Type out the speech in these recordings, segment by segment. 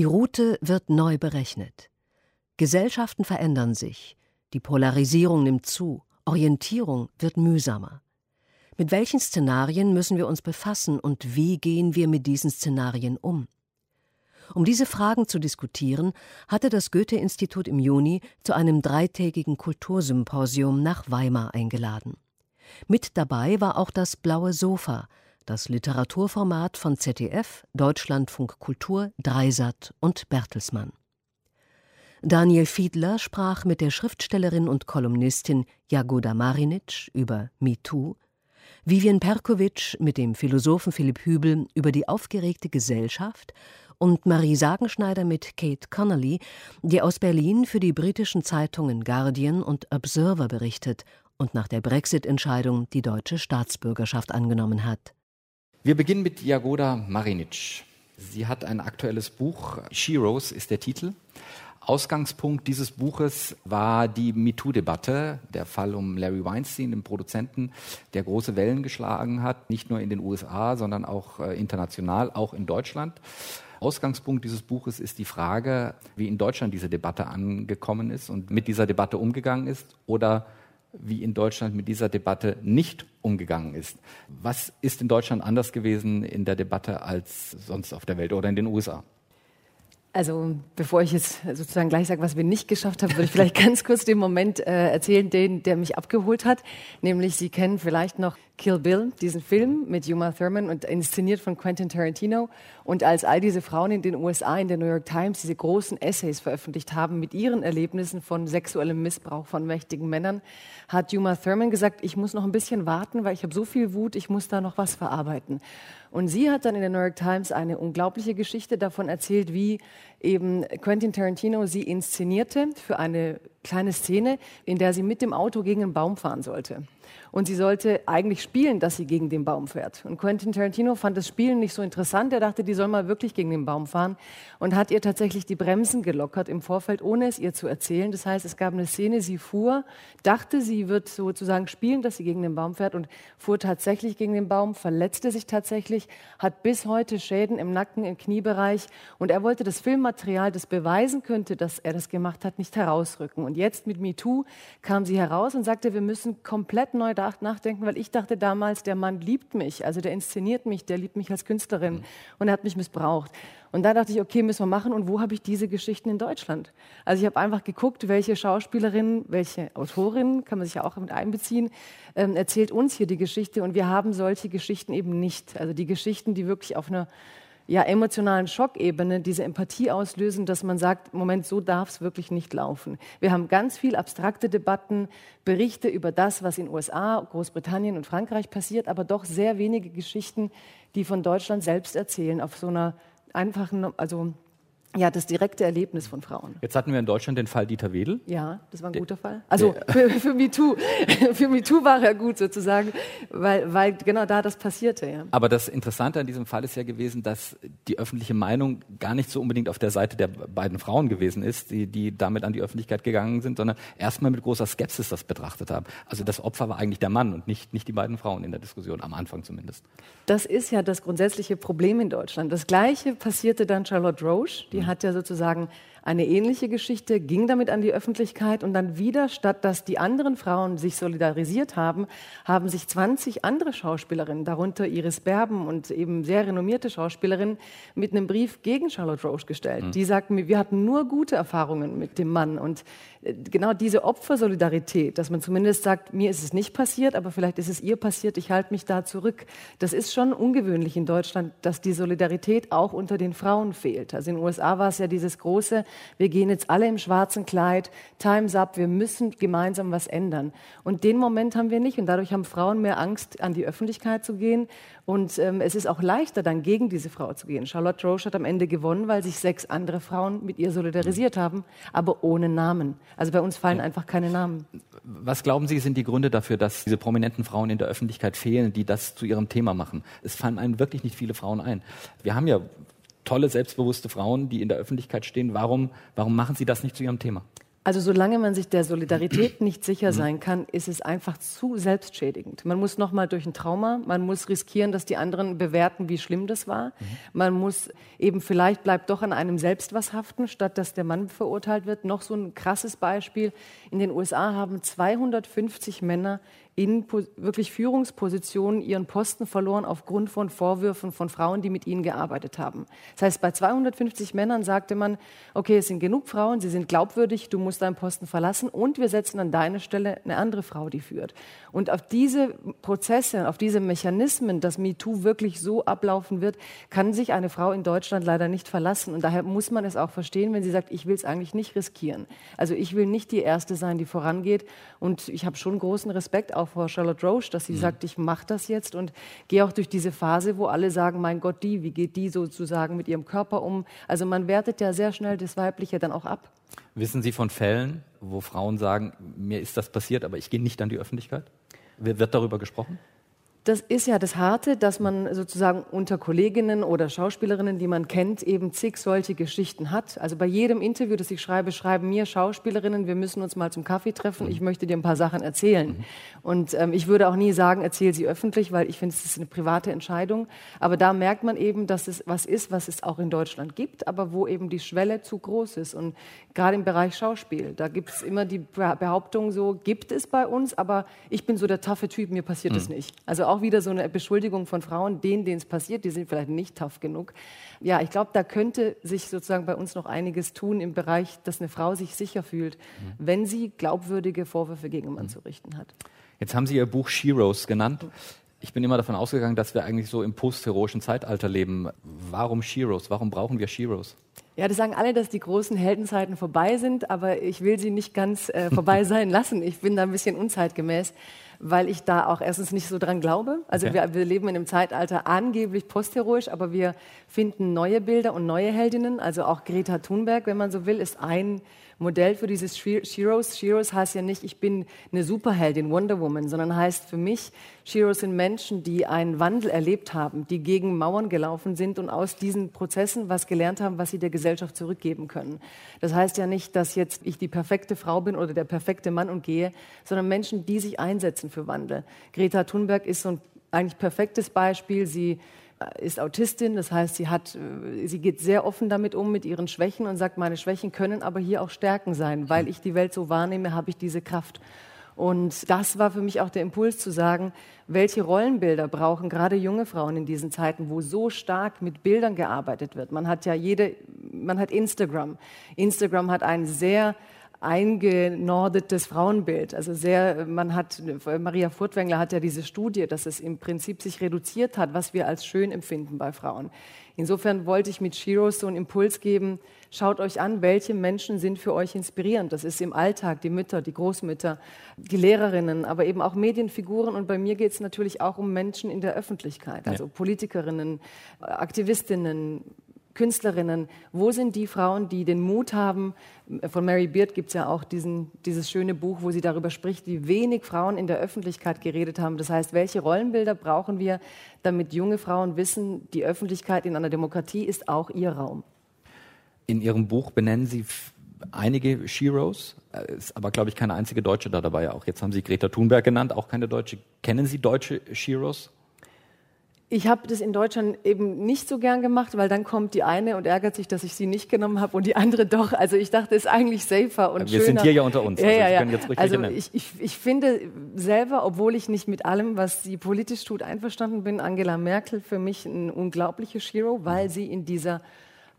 Die Route wird neu berechnet. Gesellschaften verändern sich, die Polarisierung nimmt zu, Orientierung wird mühsamer. Mit welchen Szenarien müssen wir uns befassen und wie gehen wir mit diesen Szenarien um? Um diese Fragen zu diskutieren, hatte das Goethe-Institut im Juni zu einem dreitägigen Kultursymposium nach Weimar eingeladen. Mit dabei war auch das Blaue Sofa, das Literaturformat von ZDF, Deutschlandfunk Kultur, Dreisat und Bertelsmann. Daniel Fiedler sprach mit der Schriftstellerin und Kolumnistin Jagoda Marinic über MeToo, Vivian Perkovic mit dem Philosophen Philipp Hübel über die aufgeregte Gesellschaft und Marie Sagenschneider mit Kate Connolly, die aus Berlin für die britischen Zeitungen Guardian und Observer berichtet und nach der Brexit-Entscheidung die deutsche Staatsbürgerschaft angenommen hat. Wir beginnen mit Jagoda Marinic. Sie hat ein aktuelles Buch, Sheroes ist der Titel. Ausgangspunkt dieses Buches war die MeToo-Debatte, der Fall um Larry Weinstein, den Produzenten, der große Wellen geschlagen hat, nicht nur in den USA, sondern auch äh, international, auch in Deutschland. Ausgangspunkt dieses Buches ist die Frage, wie in Deutschland diese Debatte angekommen ist und mit dieser Debatte umgegangen ist oder wie in Deutschland mit dieser Debatte nicht umgegangen ist. Was ist in Deutschland anders gewesen in der Debatte als sonst auf der Welt oder in den USA? Also bevor ich jetzt sozusagen gleich sage, was wir nicht geschafft haben, würde ich vielleicht ganz kurz den Moment äh, erzählen, den, der mich abgeholt hat. Nämlich, Sie kennen vielleicht noch Kill Bill, diesen Film mit Uma Thurman und inszeniert von Quentin Tarantino. Und als all diese Frauen in den USA in der New York Times diese großen Essays veröffentlicht haben mit ihren Erlebnissen von sexuellem Missbrauch von mächtigen Männern, hat Uma Thurman gesagt, ich muss noch ein bisschen warten, weil ich habe so viel Wut, ich muss da noch was verarbeiten. Und sie hat dann in der New York Times eine unglaubliche Geschichte davon erzählt, wie eben Quentin Tarantino sie inszenierte für eine kleine Szene, in der sie mit dem Auto gegen einen Baum fahren sollte. Und sie sollte eigentlich spielen, dass sie gegen den Baum fährt. Und Quentin Tarantino fand das Spielen nicht so interessant. Er dachte, die soll mal wirklich gegen den Baum fahren und hat ihr tatsächlich die Bremsen gelockert im Vorfeld, ohne es ihr zu erzählen. Das heißt, es gab eine Szene, sie fuhr, dachte, sie wird sozusagen spielen, dass sie gegen den Baum fährt und fuhr tatsächlich gegen den Baum, verletzte sich tatsächlich, hat bis heute Schäden im Nacken, im Kniebereich. Und er wollte das Filmmaterial, das beweisen könnte, dass er das gemacht hat, nicht herausrücken. Und jetzt mit MeToo kam sie heraus und sagte, wir müssen komplett neu nachdenken, weil ich dachte damals, der Mann liebt mich, also der inszeniert mich, der liebt mich als Künstlerin mhm. und er hat mich missbraucht. Und da dachte ich, okay, müssen wir machen. Und wo habe ich diese Geschichten in Deutschland? Also ich habe einfach geguckt, welche Schauspielerinnen, welche Autorinnen, kann man sich ja auch mit einbeziehen, ähm, erzählt uns hier die Geschichte. Und wir haben solche Geschichten eben nicht. Also die Geschichten, die wirklich auf einer ja, emotionalen Schockebene diese Empathie auslösen, dass man sagt, Moment, so darf es wirklich nicht laufen. Wir haben ganz viel abstrakte Debatten, Berichte über das, was in USA, Großbritannien und Frankreich passiert, aber doch sehr wenige Geschichten, die von Deutschland selbst erzählen, auf so einer einfachen, also ja, das direkte Erlebnis von Frauen. Jetzt hatten wir in Deutschland den Fall Dieter Wedel. Ja, das war ein guter Fall. Also für, für MeToo. für MeToo war er gut sozusagen, weil, weil genau da das passierte. Ja. Aber das Interessante an diesem Fall ist ja gewesen, dass die öffentliche Meinung gar nicht so unbedingt auf der Seite der beiden Frauen gewesen ist, die, die damit an die Öffentlichkeit gegangen sind, sondern erstmal mit großer Skepsis das betrachtet haben. Also das Opfer war eigentlich der Mann und nicht, nicht die beiden Frauen in der Diskussion, am Anfang zumindest. Das ist ja das grundsätzliche Problem in Deutschland. Das Gleiche passierte dann Charlotte Roche, die die hat ja sozusagen eine ähnliche Geschichte, ging damit an die Öffentlichkeit und dann wieder, statt dass die anderen Frauen sich solidarisiert haben, haben sich 20 andere Schauspielerinnen, darunter Iris Berben und eben sehr renommierte Schauspielerinnen, mit einem Brief gegen Charlotte Roche gestellt. Mhm. Die sagten, wir hatten nur gute Erfahrungen mit dem Mann und äh, genau diese Opfersolidarität, dass man zumindest sagt, mir ist es nicht passiert, aber vielleicht ist es ihr passiert, ich halte mich da zurück. Das ist schon ungewöhnlich in Deutschland, dass die Solidarität auch unter den Frauen fehlt. Also in den USA war es ja dieses große, wir gehen jetzt alle im schwarzen Kleid, Time's up, wir müssen gemeinsam was ändern. Und den Moment haben wir nicht und dadurch haben Frauen mehr Angst, an die Öffentlichkeit zu gehen und ähm, es ist auch leichter, dann gegen diese Frau zu gehen. Charlotte Roche hat am Ende gewonnen, weil sich sechs andere Frauen mit ihr solidarisiert haben, aber ohne Namen. Also bei uns fallen ja. einfach keine Namen. Was glauben Sie, sind die Gründe dafür, dass diese prominenten Frauen in der Öffentlichkeit fehlen, die das zu ihrem Thema machen? Es fallen einem wirklich nicht viele Frauen ein. Wir haben ja tolle, selbstbewusste Frauen, die in der Öffentlichkeit stehen. Warum, warum machen Sie das nicht zu Ihrem Thema? Also solange man sich der Solidarität nicht sicher sein kann, ist es einfach zu selbstschädigend. Man muss noch mal durch ein Trauma, man muss riskieren, dass die anderen bewerten, wie schlimm das war. Man muss eben vielleicht bleibt doch an einem selbst was haften, statt dass der Mann verurteilt wird. Noch so ein krasses Beispiel: In den USA haben 250 Männer in wirklich Führungspositionen ihren Posten verloren aufgrund von Vorwürfen von Frauen, die mit ihnen gearbeitet haben. Das heißt, bei 250 Männern sagte man, okay, es sind genug Frauen, sie sind glaubwürdig, du musst deinen Posten verlassen und wir setzen an deine Stelle eine andere Frau, die führt. Und auf diese Prozesse, auf diese Mechanismen, dass MeToo wirklich so ablaufen wird, kann sich eine Frau in Deutschland leider nicht verlassen. Und daher muss man es auch verstehen, wenn sie sagt, ich will es eigentlich nicht riskieren. Also ich will nicht die Erste sein, die vorangeht. Und ich habe schon großen Respekt auch vor Charlotte Roche, dass sie mhm. sagt, ich mache das jetzt und gehe auch durch diese Phase, wo alle sagen, mein Gott, die, wie geht die sozusagen mit ihrem Körper um? Also man wertet ja sehr schnell das Weibliche dann auch ab. Wissen Sie von Fällen, wo Frauen sagen, mir ist das passiert, aber ich gehe nicht an die Öffentlichkeit? Wird darüber gesprochen? Das ist ja das Harte, dass man sozusagen unter Kolleginnen oder Schauspielerinnen, die man kennt, eben zig solche Geschichten hat. Also bei jedem Interview, das ich schreibe, schreiben mir Schauspielerinnen, wir müssen uns mal zum Kaffee treffen, ich möchte dir ein paar Sachen erzählen. Mhm. Und ähm, ich würde auch nie sagen, erzähl sie öffentlich, weil ich finde, es ist eine private Entscheidung. Aber da merkt man eben, dass es was ist, was es auch in Deutschland gibt, aber wo eben die Schwelle zu groß ist. Und gerade im Bereich Schauspiel, da gibt es immer die Behauptung so, gibt es bei uns, aber ich bin so der taffe Typ, mir passiert es mhm. nicht. Also auch wieder so eine Beschuldigung von Frauen, denen, denen es passiert, die sind vielleicht nicht tough genug. Ja, ich glaube, da könnte sich sozusagen bei uns noch einiges tun im Bereich, dass eine Frau sich sicher fühlt, mhm. wenn sie glaubwürdige Vorwürfe gegen einen Mann mhm. zu richten hat. Jetzt haben Sie Ihr Buch Sheroes genannt. Ich bin immer davon ausgegangen, dass wir eigentlich so im postheroischen Zeitalter leben. Warum Sheroes? Warum brauchen wir Sheroes? Ja, das sagen alle, dass die großen Heldenzeiten vorbei sind, aber ich will sie nicht ganz äh, vorbei sein lassen. Ich bin da ein bisschen unzeitgemäß weil ich da auch erstens nicht so dran glaube. Also okay. wir, wir, leben in einem Zeitalter angeblich postheroisch, aber wir finden neue Bilder und neue Heldinnen. Also auch Greta Thunberg, wenn man so will, ist ein Modell für dieses Sheroes. Sheroes heißt ja nicht, ich bin eine Superheldin, Wonder Woman, sondern heißt für mich, Sheroes sind Menschen, die einen Wandel erlebt haben, die gegen Mauern gelaufen sind und aus diesen Prozessen was gelernt haben, was sie der Gesellschaft zurückgeben können. Das heißt ja nicht, dass jetzt ich die perfekte Frau bin oder der perfekte Mann und gehe, sondern Menschen, die sich einsetzen für Wandel. Greta Thunberg ist so ein eigentlich perfektes Beispiel. Sie ist Autistin, das heißt, sie, hat, sie geht sehr offen damit um, mit ihren Schwächen und sagt, meine Schwächen können aber hier auch Stärken sein. Weil ich die Welt so wahrnehme, habe ich diese Kraft. Und das war für mich auch der Impuls zu sagen, welche Rollenbilder brauchen gerade junge Frauen in diesen Zeiten, wo so stark mit Bildern gearbeitet wird. Man hat ja jede, man hat Instagram. Instagram hat einen sehr eingenordetes Frauenbild. Also sehr, man hat, Maria Furtwängler hat ja diese Studie, dass es im Prinzip sich reduziert hat, was wir als schön empfinden bei Frauen. Insofern wollte ich mit Shiro so einen Impuls geben, schaut euch an, welche Menschen sind für euch inspirierend. Das ist im Alltag die Mütter, die Großmütter, die Lehrerinnen, aber eben auch Medienfiguren. Und bei mir geht es natürlich auch um Menschen in der Öffentlichkeit, also ja. Politikerinnen, Aktivistinnen, Künstlerinnen, wo sind die Frauen, die den Mut haben? Von Mary Beard gibt es ja auch diesen, dieses schöne Buch, wo sie darüber spricht, wie wenig Frauen in der Öffentlichkeit geredet haben. Das heißt, welche Rollenbilder brauchen wir, damit junge Frauen wissen, die Öffentlichkeit in einer Demokratie ist auch ihr Raum. In Ihrem Buch benennen Sie einige Sheroes, äh, ist aber, glaube ich, keine einzige Deutsche da dabei. Auch jetzt haben Sie Greta Thunberg genannt, auch keine Deutsche. Kennen Sie deutsche Sheroes? Ich habe das in Deutschland eben nicht so gern gemacht, weil dann kommt die eine und ärgert sich, dass ich sie nicht genommen habe und die andere doch. Also ich dachte, es ist eigentlich safer und Wir schöner. sind hier ja unter uns. Ja, also, ja, ja. also ich, ich, ich finde selber, obwohl ich nicht mit allem, was sie politisch tut, einverstanden bin, Angela Merkel für mich ein unglaubliches Hero, weil sie in dieser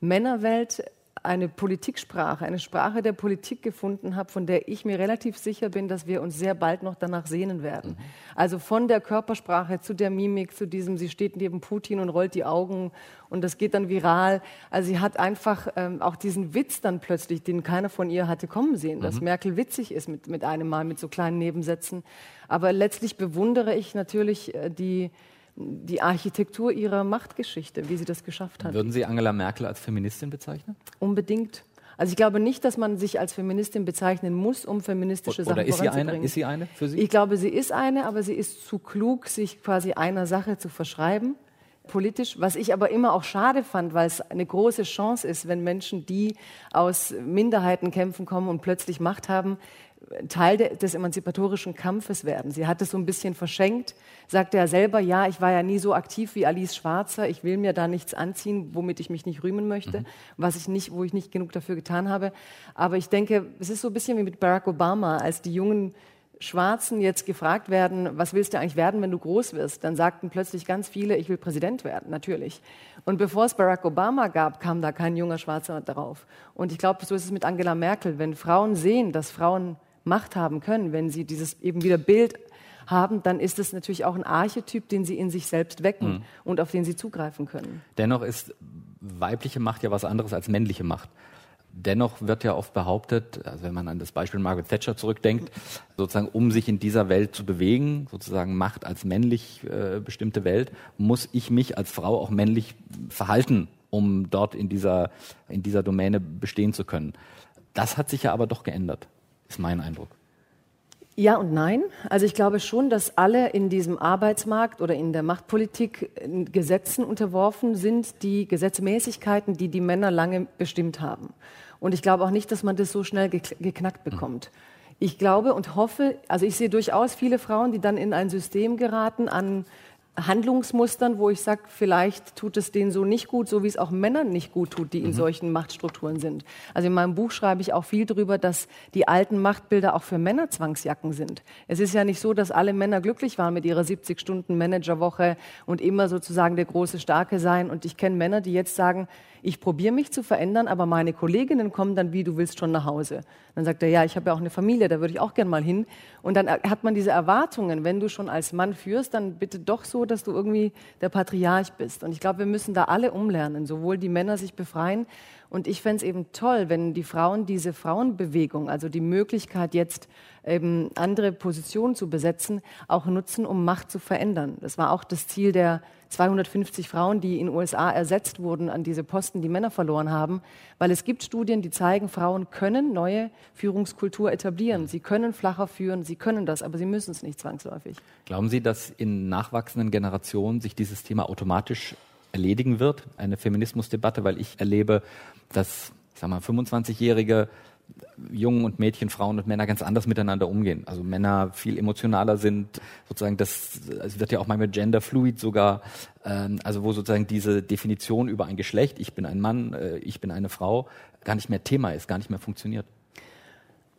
Männerwelt eine Politiksprache, eine Sprache der Politik gefunden habe, von der ich mir relativ sicher bin, dass wir uns sehr bald noch danach sehnen werden. Mhm. Also von der Körpersprache zu der Mimik, zu diesem, sie steht neben Putin und rollt die Augen und das geht dann viral. Also sie hat einfach ähm, auch diesen Witz dann plötzlich, den keiner von ihr hatte kommen sehen, mhm. dass Merkel witzig ist mit, mit einem Mal, mit so kleinen Nebensätzen. Aber letztlich bewundere ich natürlich äh, die die Architektur ihrer Machtgeschichte, wie sie das geschafft hat. Würden Sie Angela Merkel als Feministin bezeichnen? Unbedingt. Also ich glaube nicht, dass man sich als Feministin bezeichnen muss, um feministische Sachen Oder ist sie eine? Ist sie eine für Sie? Ich glaube, sie ist eine, aber sie ist zu klug, sich quasi einer Sache zu verschreiben. politisch, was ich aber immer auch schade fand, weil es eine große Chance ist, wenn Menschen, die aus Minderheitenkämpfen kommen und plötzlich Macht haben, Teil de, des emanzipatorischen Kampfes werden. Sie hat es so ein bisschen verschenkt, sagte ja selber, ja, ich war ja nie so aktiv wie Alice Schwarzer, ich will mir da nichts anziehen, womit ich mich nicht rühmen möchte, mhm. was ich nicht, wo ich nicht genug dafür getan habe. Aber ich denke, es ist so ein bisschen wie mit Barack Obama, als die jungen Schwarzen jetzt gefragt werden, was willst du eigentlich werden, wenn du groß wirst, dann sagten plötzlich ganz viele, ich will Präsident werden, natürlich. Und bevor es Barack Obama gab, kam da kein junger Schwarzer darauf. Und ich glaube, so ist es mit Angela Merkel. Wenn Frauen sehen, dass Frauen Macht haben können, wenn sie dieses eben wieder Bild haben, dann ist es natürlich auch ein Archetyp, den sie in sich selbst wecken mhm. und auf den sie zugreifen können. Dennoch ist weibliche Macht ja was anderes als männliche Macht. Dennoch wird ja oft behauptet, also wenn man an das Beispiel Margaret Thatcher zurückdenkt, sozusagen um sich in dieser Welt zu bewegen, sozusagen Macht als männlich äh, bestimmte Welt, muss ich mich als Frau auch männlich verhalten, um dort in dieser, in dieser Domäne bestehen zu können. Das hat sich ja aber doch geändert, ist mein Eindruck. Ja und nein. Also ich glaube schon, dass alle in diesem Arbeitsmarkt oder in der Machtpolitik Gesetzen unterworfen sind, die Gesetzmäßigkeiten, die die Männer lange bestimmt haben. Und ich glaube auch nicht, dass man das so schnell geknackt bekommt. Ich glaube und hoffe, also ich sehe durchaus viele Frauen, die dann in ein System geraten an Handlungsmustern, wo ich sage, vielleicht tut es denen so nicht gut, so wie es auch Männern nicht gut tut, die in mhm. solchen Machtstrukturen sind. Also in meinem Buch schreibe ich auch viel darüber, dass die alten Machtbilder auch für Männer Zwangsjacken sind. Es ist ja nicht so, dass alle Männer glücklich waren mit ihrer 70-Stunden-Managerwoche und immer sozusagen der große Starke sein. Und ich kenne Männer, die jetzt sagen, ich probiere mich zu verändern, aber meine Kolleginnen kommen dann wie, du willst schon nach Hause. Dann sagt er, ja, ich habe ja auch eine Familie, da würde ich auch gern mal hin. Und dann hat man diese Erwartungen, wenn du schon als Mann führst, dann bitte doch so, dass du irgendwie der Patriarch bist. Und ich glaube, wir müssen da alle umlernen, sowohl die Männer sich befreien. Und ich fände es eben toll, wenn die Frauen diese Frauenbewegung, also die Möglichkeit jetzt eben andere Positionen zu besetzen, auch nutzen, um Macht zu verändern. Das war auch das Ziel der 250 Frauen, die in den USA ersetzt wurden an diese Posten, die Männer verloren haben, weil es gibt Studien, die zeigen, Frauen können neue Führungskultur etablieren. Sie können flacher führen, sie können das, aber sie müssen es nicht zwangsläufig. Glauben Sie, dass in nachwachsenden Generationen sich dieses Thema automatisch erledigen wird, eine Feminismusdebatte, weil ich erlebe, dass ich sag mal 25-jährige Jungen und Mädchen, Frauen und Männer ganz anders miteinander umgehen. Also Männer viel emotionaler sind, sozusagen das, es wird ja auch manchmal genderfluid sogar, ähm, also wo sozusagen diese Definition über ein Geschlecht, ich bin ein Mann, äh, ich bin eine Frau, gar nicht mehr Thema ist, gar nicht mehr funktioniert.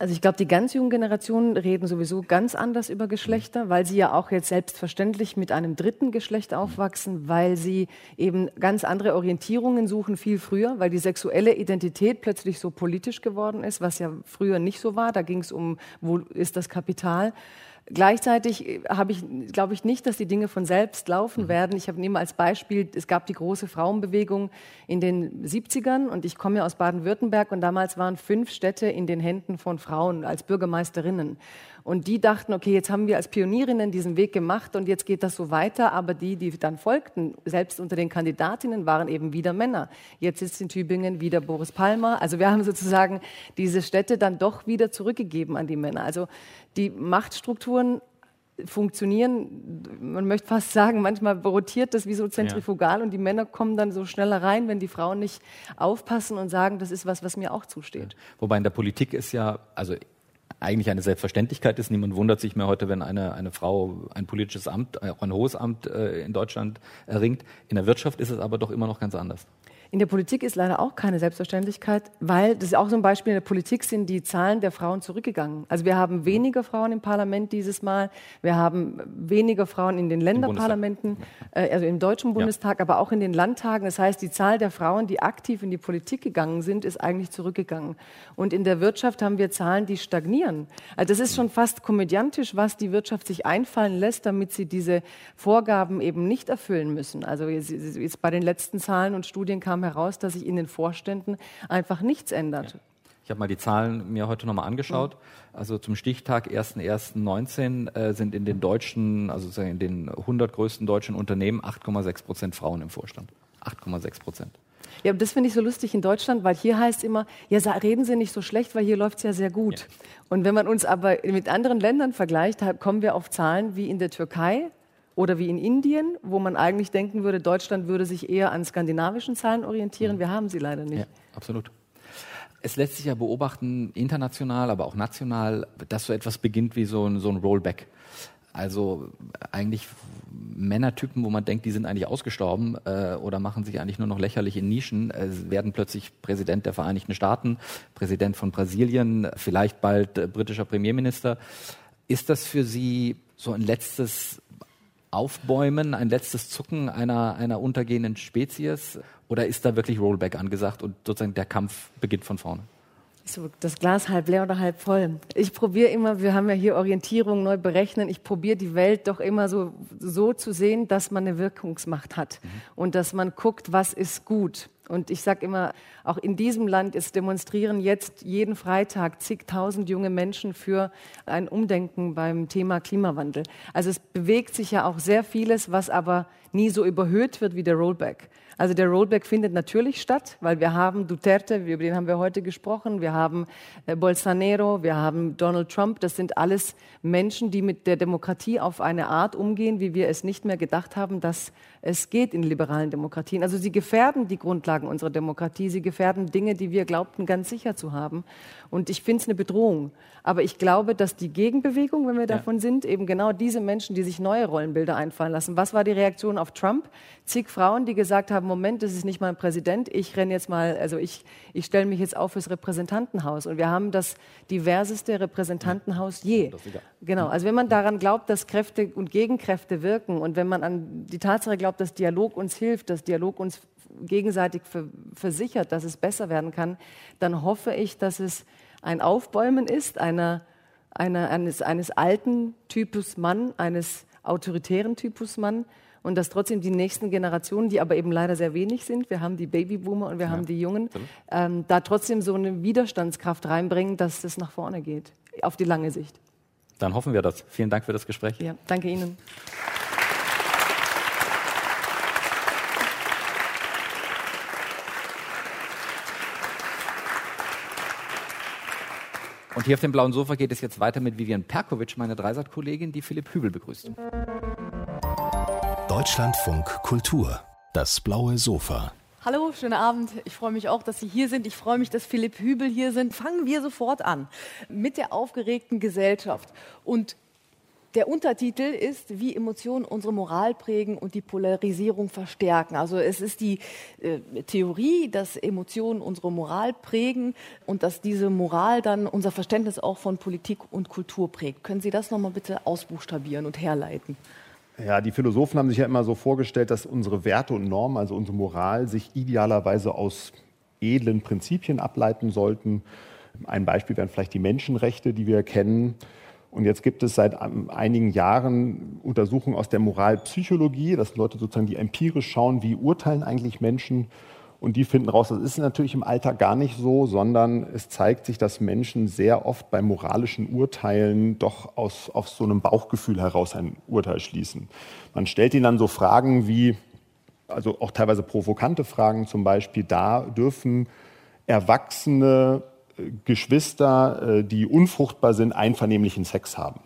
Also ich glaube, die ganz jungen Generationen reden sowieso ganz anders über Geschlechter, weil sie ja auch jetzt selbstverständlich mit einem dritten Geschlecht aufwachsen, weil sie eben ganz andere Orientierungen suchen viel früher, weil die sexuelle Identität plötzlich so politisch geworden ist, was ja früher nicht so war. Da ging es um, wo ist das Kapital. Gleichzeitig äh, habe ich, glaube ich nicht, dass die Dinge von selbst laufen mhm. werden. Ich habe nehme als Beispiel, es gab die große Frauenbewegung in den 70ern und ich komme ja aus Baden-Württemberg und damals waren fünf Städte in den Händen von Frauen als Bürgermeisterinnen. Und die dachten, okay, jetzt haben wir als Pionierinnen diesen Weg gemacht und jetzt geht das so weiter. Aber die, die dann folgten, selbst unter den Kandidatinnen, waren eben wieder Männer. Jetzt sitzt in Tübingen wieder Boris Palmer. Also wir haben sozusagen diese Städte dann doch wieder zurückgegeben an die Männer. Also die Machtstrukturen funktionieren, man möchte fast sagen, manchmal rotiert das wie so zentrifugal ja. und die Männer kommen dann so schneller rein, wenn die Frauen nicht aufpassen und sagen, das ist was, was mir auch zusteht. Wobei in der Politik ist ja, also eigentlich eine Selbstverständlichkeit ist. Niemand wundert sich mehr heute, wenn eine, eine Frau ein politisches Amt, auch ein hohes Amt äh, in Deutschland erringt. In der Wirtschaft ist es aber doch immer noch ganz anders. In der Politik ist leider auch keine Selbstverständlichkeit, weil das ist auch so ein Beispiel in der Politik sind die Zahlen der Frauen zurückgegangen. Also wir haben weniger Frauen im Parlament dieses Mal, wir haben weniger Frauen in den Länderparlamenten, äh, also im Deutschen Bundestag, ja. aber auch in den Landtagen. Das heißt, die Zahl der Frauen, die aktiv in die Politik gegangen sind, ist eigentlich zurückgegangen. Und in der Wirtschaft haben wir Zahlen, die stagnieren. Also das ist schon fast komödiantisch, was die Wirtschaft sich einfallen lässt, damit sie diese Vorgaben eben nicht erfüllen müssen. Also jetzt bei den letzten Zahlen und Studien kam kam heraus, dass sich in den Vorständen einfach nichts ändert. Ja. Ich habe mal die Zahlen mir heute nochmal angeschaut. Also zum Stichtag 1.1.19 äh, sind in den deutschen, also in den 100 größten deutschen Unternehmen 8,6 Prozent Frauen im Vorstand. 8,6 Prozent. Ja, das finde ich so lustig in Deutschland, weil hier heißt immer, ja, reden Sie nicht so schlecht, weil hier läuft es ja sehr gut. Ja. Und wenn man uns aber mit anderen Ländern vergleicht, kommen wir auf Zahlen wie in der Türkei, Oder wie in Indien, wo man eigentlich denken würde, Deutschland würde sich eher an skandinavischen Zahlen orientieren. Mhm. Wir haben sie leider nicht. Ja, absolut. Es lässt sich ja beobachten, international, aber auch national, dass so etwas beginnt wie so ein, so ein Rollback. Also eigentlich Männertypen, wo man denkt, die sind eigentlich ausgestorben äh, oder machen sich eigentlich nur noch lächerlich in Nischen, äh, werden plötzlich Präsident der Vereinigten Staaten, Präsident von Brasilien, vielleicht bald äh, britischer Premierminister. Ist das für Sie so ein letztes Aufbäumen, ein letztes Zucken einer, einer untergehenden Spezies? Oder ist da wirklich Rollback angesagt und sozusagen der Kampf beginnt von vorne? So, das Glas halb leer oder halb voll. Ich probiere immer, wir haben ja hier Orientierung neu berechnen, ich probiere die Welt doch immer so, so zu sehen, dass man eine Wirkungsmacht hat mhm. und dass man guckt, was ist gut. Und ich sage immer, auch in diesem Land ist demonstrieren jetzt jeden Freitag zigtausend junge Menschen für ein Umdenken beim Thema Klimawandel. Also es bewegt sich ja auch sehr vieles, was aber nie so überhöht wird wie der Rollback. Also der Rollback findet natürlich statt, weil wir haben Duterte, über den haben wir heute gesprochen, wir haben äh, Bolsonaro, wir haben Donald Trump. Das sind alles Menschen, die mit der Demokratie auf eine Art umgehen, wie wir es nicht mehr gedacht haben, dass es geht in liberalen Demokratien. Also sie gefährden die Grundlagen unserer Demokratie, sie gefährden Dinge, die wir glaubten ganz sicher zu haben. Und ich finde es eine Bedrohung. Aber ich glaube, dass die Gegenbewegung, wenn wir davon ja. sind, eben genau diese Menschen, die sich neue Rollenbilder einfallen lassen. Was war die Reaktion auf Trump? Zig Frauen, die gesagt haben, Moment, das ist nicht mein Präsident, ich renne jetzt mal, also ich, ich stelle mich jetzt auf fürs Repräsentantenhaus. Und wir haben das diverseste Repräsentantenhaus je. Genau, also wenn man daran glaubt, dass Kräfte und Gegenkräfte wirken und wenn man an die Tatsache glaubt, dass Dialog uns hilft, dass Dialog uns gegenseitig versichert, dass es besser werden kann, dann hoffe ich, dass es ein Aufbäumen ist einer, einer, eines, eines alten Typus Mann, eines autoritären Typus Mann und dass trotzdem die nächsten Generationen, die aber eben leider sehr wenig sind, wir haben die Babyboomer und wir ja. haben die Jungen, ähm, da trotzdem so eine Widerstandskraft reinbringen, dass es nach vorne geht, auf die lange Sicht. Dann hoffen wir das. Vielen Dank für das Gespräch. Ja, danke Ihnen. Und hier auf dem blauen Sofa geht es jetzt weiter mit Vivian Perkovic, meine Dreisat-Kollegin, die Philipp Hübel begrüßt. Deutschlandfunk Kultur, das blaue Sofa. Hallo, schönen Abend. Ich freue mich auch, dass Sie hier sind. Ich freue mich, dass Philipp Hübel hier sind. Fangen wir sofort an mit der aufgeregten Gesellschaft. Und der Untertitel ist, wie Emotionen unsere Moral prägen und die Polarisierung verstärken. Also es ist die äh, Theorie, dass Emotionen unsere Moral prägen und dass diese Moral dann unser Verständnis auch von Politik und Kultur prägt. Können Sie das nochmal bitte ausbuchstabieren und herleiten? Ja, die Philosophen haben sich ja immer so vorgestellt, dass unsere Werte und Normen, also unsere Moral, sich idealerweise aus edlen Prinzipien ableiten sollten. Ein Beispiel wären vielleicht die Menschenrechte, die wir kennen. Und jetzt gibt es seit einigen Jahren Untersuchungen aus der Moralpsychologie, dass Leute sozusagen, die empirisch schauen, wie urteilen eigentlich Menschen. Und die finden raus, das ist natürlich im Alltag gar nicht so, sondern es zeigt sich, dass Menschen sehr oft bei moralischen Urteilen doch aus, aus so einem Bauchgefühl heraus ein Urteil schließen. Man stellt ihnen dann so Fragen wie, also auch teilweise provokante Fragen zum Beispiel, da dürfen Erwachsene Geschwister, äh, die unfruchtbar sind, einvernehmlichen Sex haben.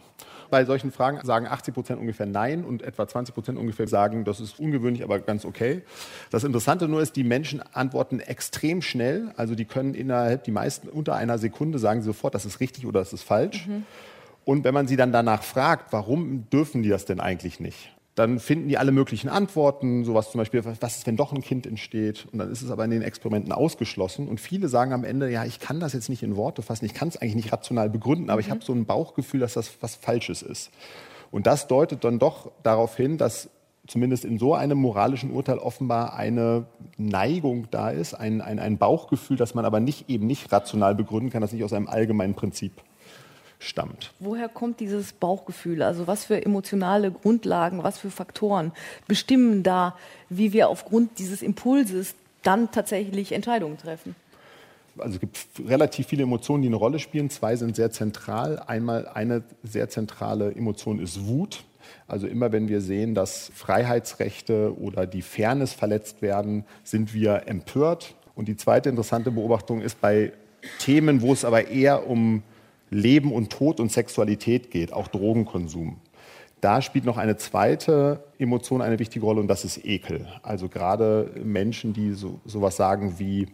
Bei solchen Fragen sagen 80 Prozent ungefähr Nein und etwa 20 Prozent ungefähr sagen, das ist ungewöhnlich, aber ganz okay. Das Interessante nur ist, die Menschen antworten extrem schnell. Also die können innerhalb, die meisten unter einer Sekunde sagen sie sofort, das ist richtig oder das ist falsch. Mhm. Und wenn man sie dann danach fragt, warum dürfen die das denn eigentlich nicht? Dann finden die alle möglichen Antworten, sowas zum Beispiel, was ist, wenn doch ein Kind entsteht? Und dann ist es aber in den Experimenten ausgeschlossen. Und viele sagen am Ende, ja, ich kann das jetzt nicht in Worte fassen, ich kann es eigentlich nicht rational begründen, aber mhm. ich habe so ein Bauchgefühl, dass das was Falsches ist. Und das deutet dann doch darauf hin, dass zumindest in so einem moralischen Urteil offenbar eine Neigung da ist, ein, ein, ein Bauchgefühl, das man aber nicht eben nicht rational begründen kann, das nicht aus einem allgemeinen Prinzip stammt. Woher kommt dieses Bauchgefühl? Also was für emotionale Grundlagen, was für Faktoren bestimmen da, wie wir aufgrund dieses Impulses dann tatsächlich Entscheidungen treffen? Also es gibt relativ viele Emotionen, die eine Rolle spielen. Zwei sind sehr zentral. Einmal eine sehr zentrale Emotion ist Wut. Also immer wenn wir sehen, dass Freiheitsrechte oder die Fairness verletzt werden, sind wir empört. Und die zweite interessante Beobachtung ist bei Themen, wo es aber eher um Leben und Tod und Sexualität geht, auch Drogenkonsum. da spielt noch eine zweite Emotion eine wichtige Rolle und das ist Ekel. Also gerade Menschen, die so sowas sagen wie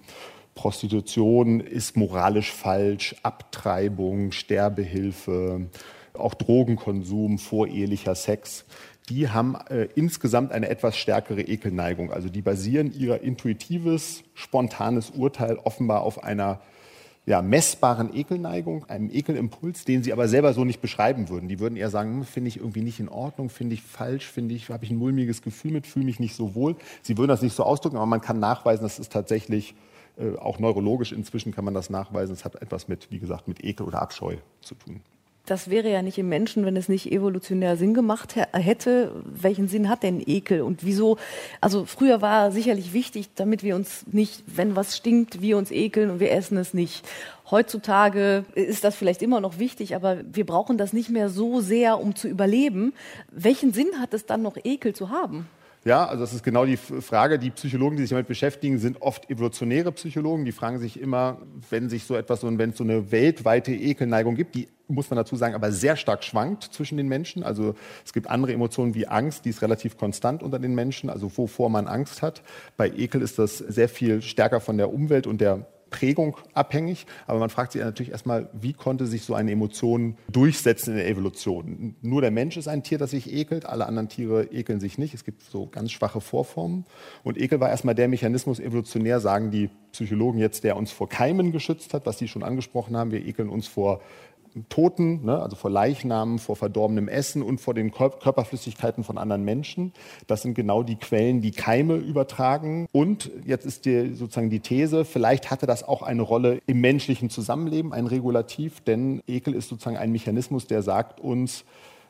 Prostitution ist moralisch falsch, Abtreibung, Sterbehilfe, auch Drogenkonsum, vorehelicher Sex, die haben äh, insgesamt eine etwas stärkere Ekelneigung. Also die basieren ihr intuitives, spontanes Urteil offenbar auf einer ja, messbaren Ekelneigung, einem Ekelimpuls, den sie aber selber so nicht beschreiben würden. Die würden eher sagen, hm, finde ich irgendwie nicht in Ordnung, finde ich falsch, finde ich, habe ich ein mulmiges Gefühl mit, fühle mich nicht so wohl. Sie würden das nicht so ausdrücken, aber man kann nachweisen, dass es tatsächlich äh, auch neurologisch inzwischen kann man das nachweisen. Es hat etwas mit, wie gesagt, mit Ekel oder Abscheu zu tun das wäre ja nicht im Menschen, wenn es nicht evolutionär Sinn gemacht hätte. Welchen Sinn hat denn Ekel und wieso? Also früher war sicherlich wichtig, damit wir uns nicht, wenn was stinkt, wir uns ekeln und wir essen es nicht. Heutzutage ist das vielleicht immer noch wichtig, aber wir brauchen das nicht mehr so sehr, um zu überleben. Welchen Sinn hat es dann noch, Ekel zu haben? Ja, also das ist genau die Frage. Die Psychologen, die sich damit beschäftigen, sind oft evolutionäre Psychologen. Die fragen sich immer, wenn sich so etwas, wenn es so eine weltweite Ekelneigung gibt, die muss man dazu sagen, aber sehr stark schwankt zwischen den Menschen. Also es gibt andere Emotionen wie Angst, die ist relativ konstant unter den Menschen, also wovor man Angst hat. Bei Ekel ist das sehr viel stärker von der Umwelt und der Prägung abhängig. Aber man fragt sich natürlich erstmal, wie konnte sich so eine Emotion durchsetzen in der Evolution? Nur der Mensch ist ein Tier, das sich ekelt, alle anderen Tiere ekeln sich nicht. Es gibt so ganz schwache Vorformen. Und Ekel war erstmal der Mechanismus evolutionär, sagen die Psychologen jetzt, der uns vor Keimen geschützt hat, was Sie schon angesprochen haben. Wir ekeln uns vor Toten, ne, also vor Leichnamen, vor verdorbenem Essen und vor den Körperflüssigkeiten von anderen Menschen. Das sind genau die Quellen, die Keime übertragen. Und jetzt ist die, sozusagen die These, vielleicht hatte das auch eine Rolle im menschlichen Zusammenleben, ein Regulativ, denn Ekel ist sozusagen ein Mechanismus, der sagt uns,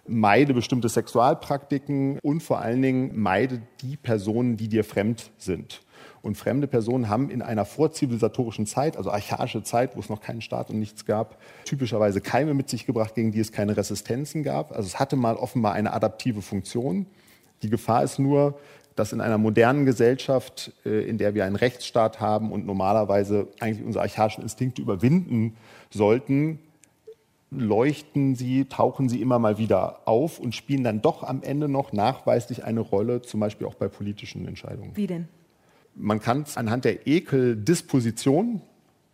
meide bestimmte Sexualpraktiken und vor allen Dingen meide die Personen, die dir fremd sind. Und fremde Personen haben in einer vorzivilisatorischen Zeit, also archaische Zeit, wo es noch keinen Staat und nichts gab, typischerweise Keime mit sich gebracht, gegen die es keine Resistenzen gab. Also es hatte mal offenbar eine adaptive Funktion. Die Gefahr ist nur, dass in einer modernen Gesellschaft, äh, in der wir einen Rechtsstaat haben und normalerweise eigentlich unsere archaischen Instinkte überwinden sollten, leuchten sie, tauchen sie immer mal wieder auf und spielen dann doch am Ende noch nachweislich eine Rolle, zum Beispiel auch bei politischen Entscheidungen. Wie denn? Man kann es anhand der Ekeldisposition,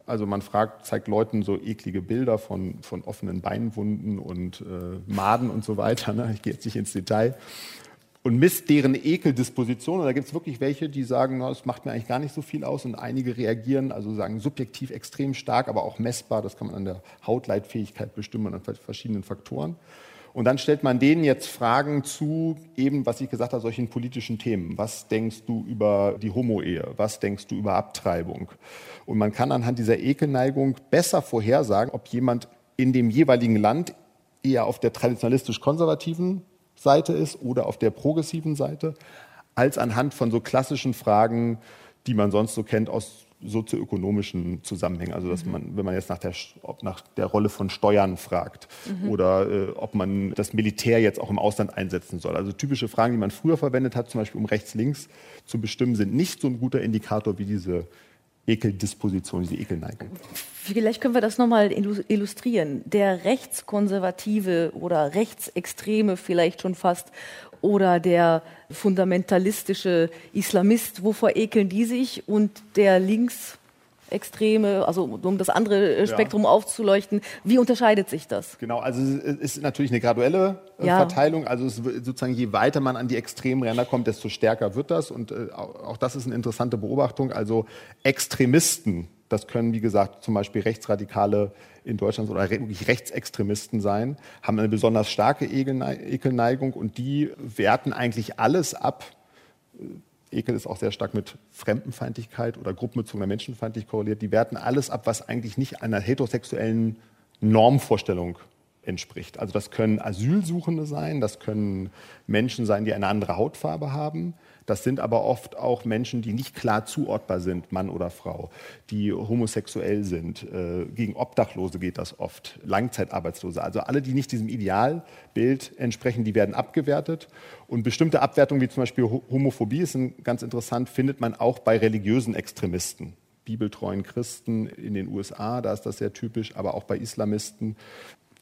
also man fragt, zeigt Leuten so eklige Bilder von, von offenen Beinwunden und äh, Maden und so weiter. Ne? Ich gehe jetzt nicht ins Detail. Und misst deren Ekeldisposition. Und da gibt es wirklich welche, die sagen, es macht mir eigentlich gar nicht so viel aus. Und einige reagieren, also sagen subjektiv extrem stark, aber auch messbar. Das kann man an der Hautleitfähigkeit bestimmen an verschiedenen Faktoren. Und dann stellt man denen jetzt Fragen zu, eben, was ich gesagt habe, solchen politischen Themen. Was denkst du über die Homo-Ehe? Was denkst du über Abtreibung? Und man kann anhand dieser Ekelneigung besser vorhersagen, ob jemand in dem jeweiligen Land eher auf der traditionalistisch-konservativen Seite ist oder auf der progressiven Seite, als anhand von so klassischen Fragen, die man sonst so kennt aus sozioökonomischen Zusammenhängen. Also dass mhm. man, wenn man jetzt nach der, nach der Rolle von Steuern fragt mhm. oder äh, ob man das Militär jetzt auch im Ausland einsetzen soll. Also typische Fragen, die man früher verwendet hat, zum Beispiel um rechts-links zu bestimmen, sind nicht so ein guter Indikator wie diese Ekeldisposition, diese Ekelneigung. Vielleicht können wir das nochmal illustrieren. Der rechtskonservative oder rechtsextreme vielleicht schon fast oder der fundamentalistische Islamist, wovor ekeln die sich? Und der Linksextreme, also um das andere Spektrum ja. aufzuleuchten, wie unterscheidet sich das? Genau, also es ist natürlich eine graduelle äh, ja. Verteilung. Also es, sozusagen je weiter man an die extremen Ränder kommt, desto stärker wird das. Und äh, auch das ist eine interessante Beobachtung. Also Extremisten das können, wie gesagt, zum Beispiel Rechtsradikale in Deutschland oder wirklich Rechtsextremisten sein, haben eine besonders starke Ekelneigung und die werten eigentlich alles ab. Ekel ist auch sehr stark mit Fremdenfeindlichkeit oder gruppenbezogener Menschenfeindlichkeit korreliert. Die werten alles ab, was eigentlich nicht einer heterosexuellen Normvorstellung entspricht. Also das können Asylsuchende sein, das können Menschen sein, die eine andere Hautfarbe haben. Das sind aber oft auch Menschen, die nicht klar zuordbar sind, Mann oder Frau, die homosexuell sind. Äh, gegen Obdachlose geht das oft, Langzeitarbeitslose. Also alle, die nicht diesem Idealbild entsprechen, die werden abgewertet. Und bestimmte Abwertungen, wie zum Beispiel Homophobie, ist ganz interessant, findet man auch bei religiösen Extremisten bibeltreuen Christen in den USA, da ist das sehr typisch, aber auch bei Islamisten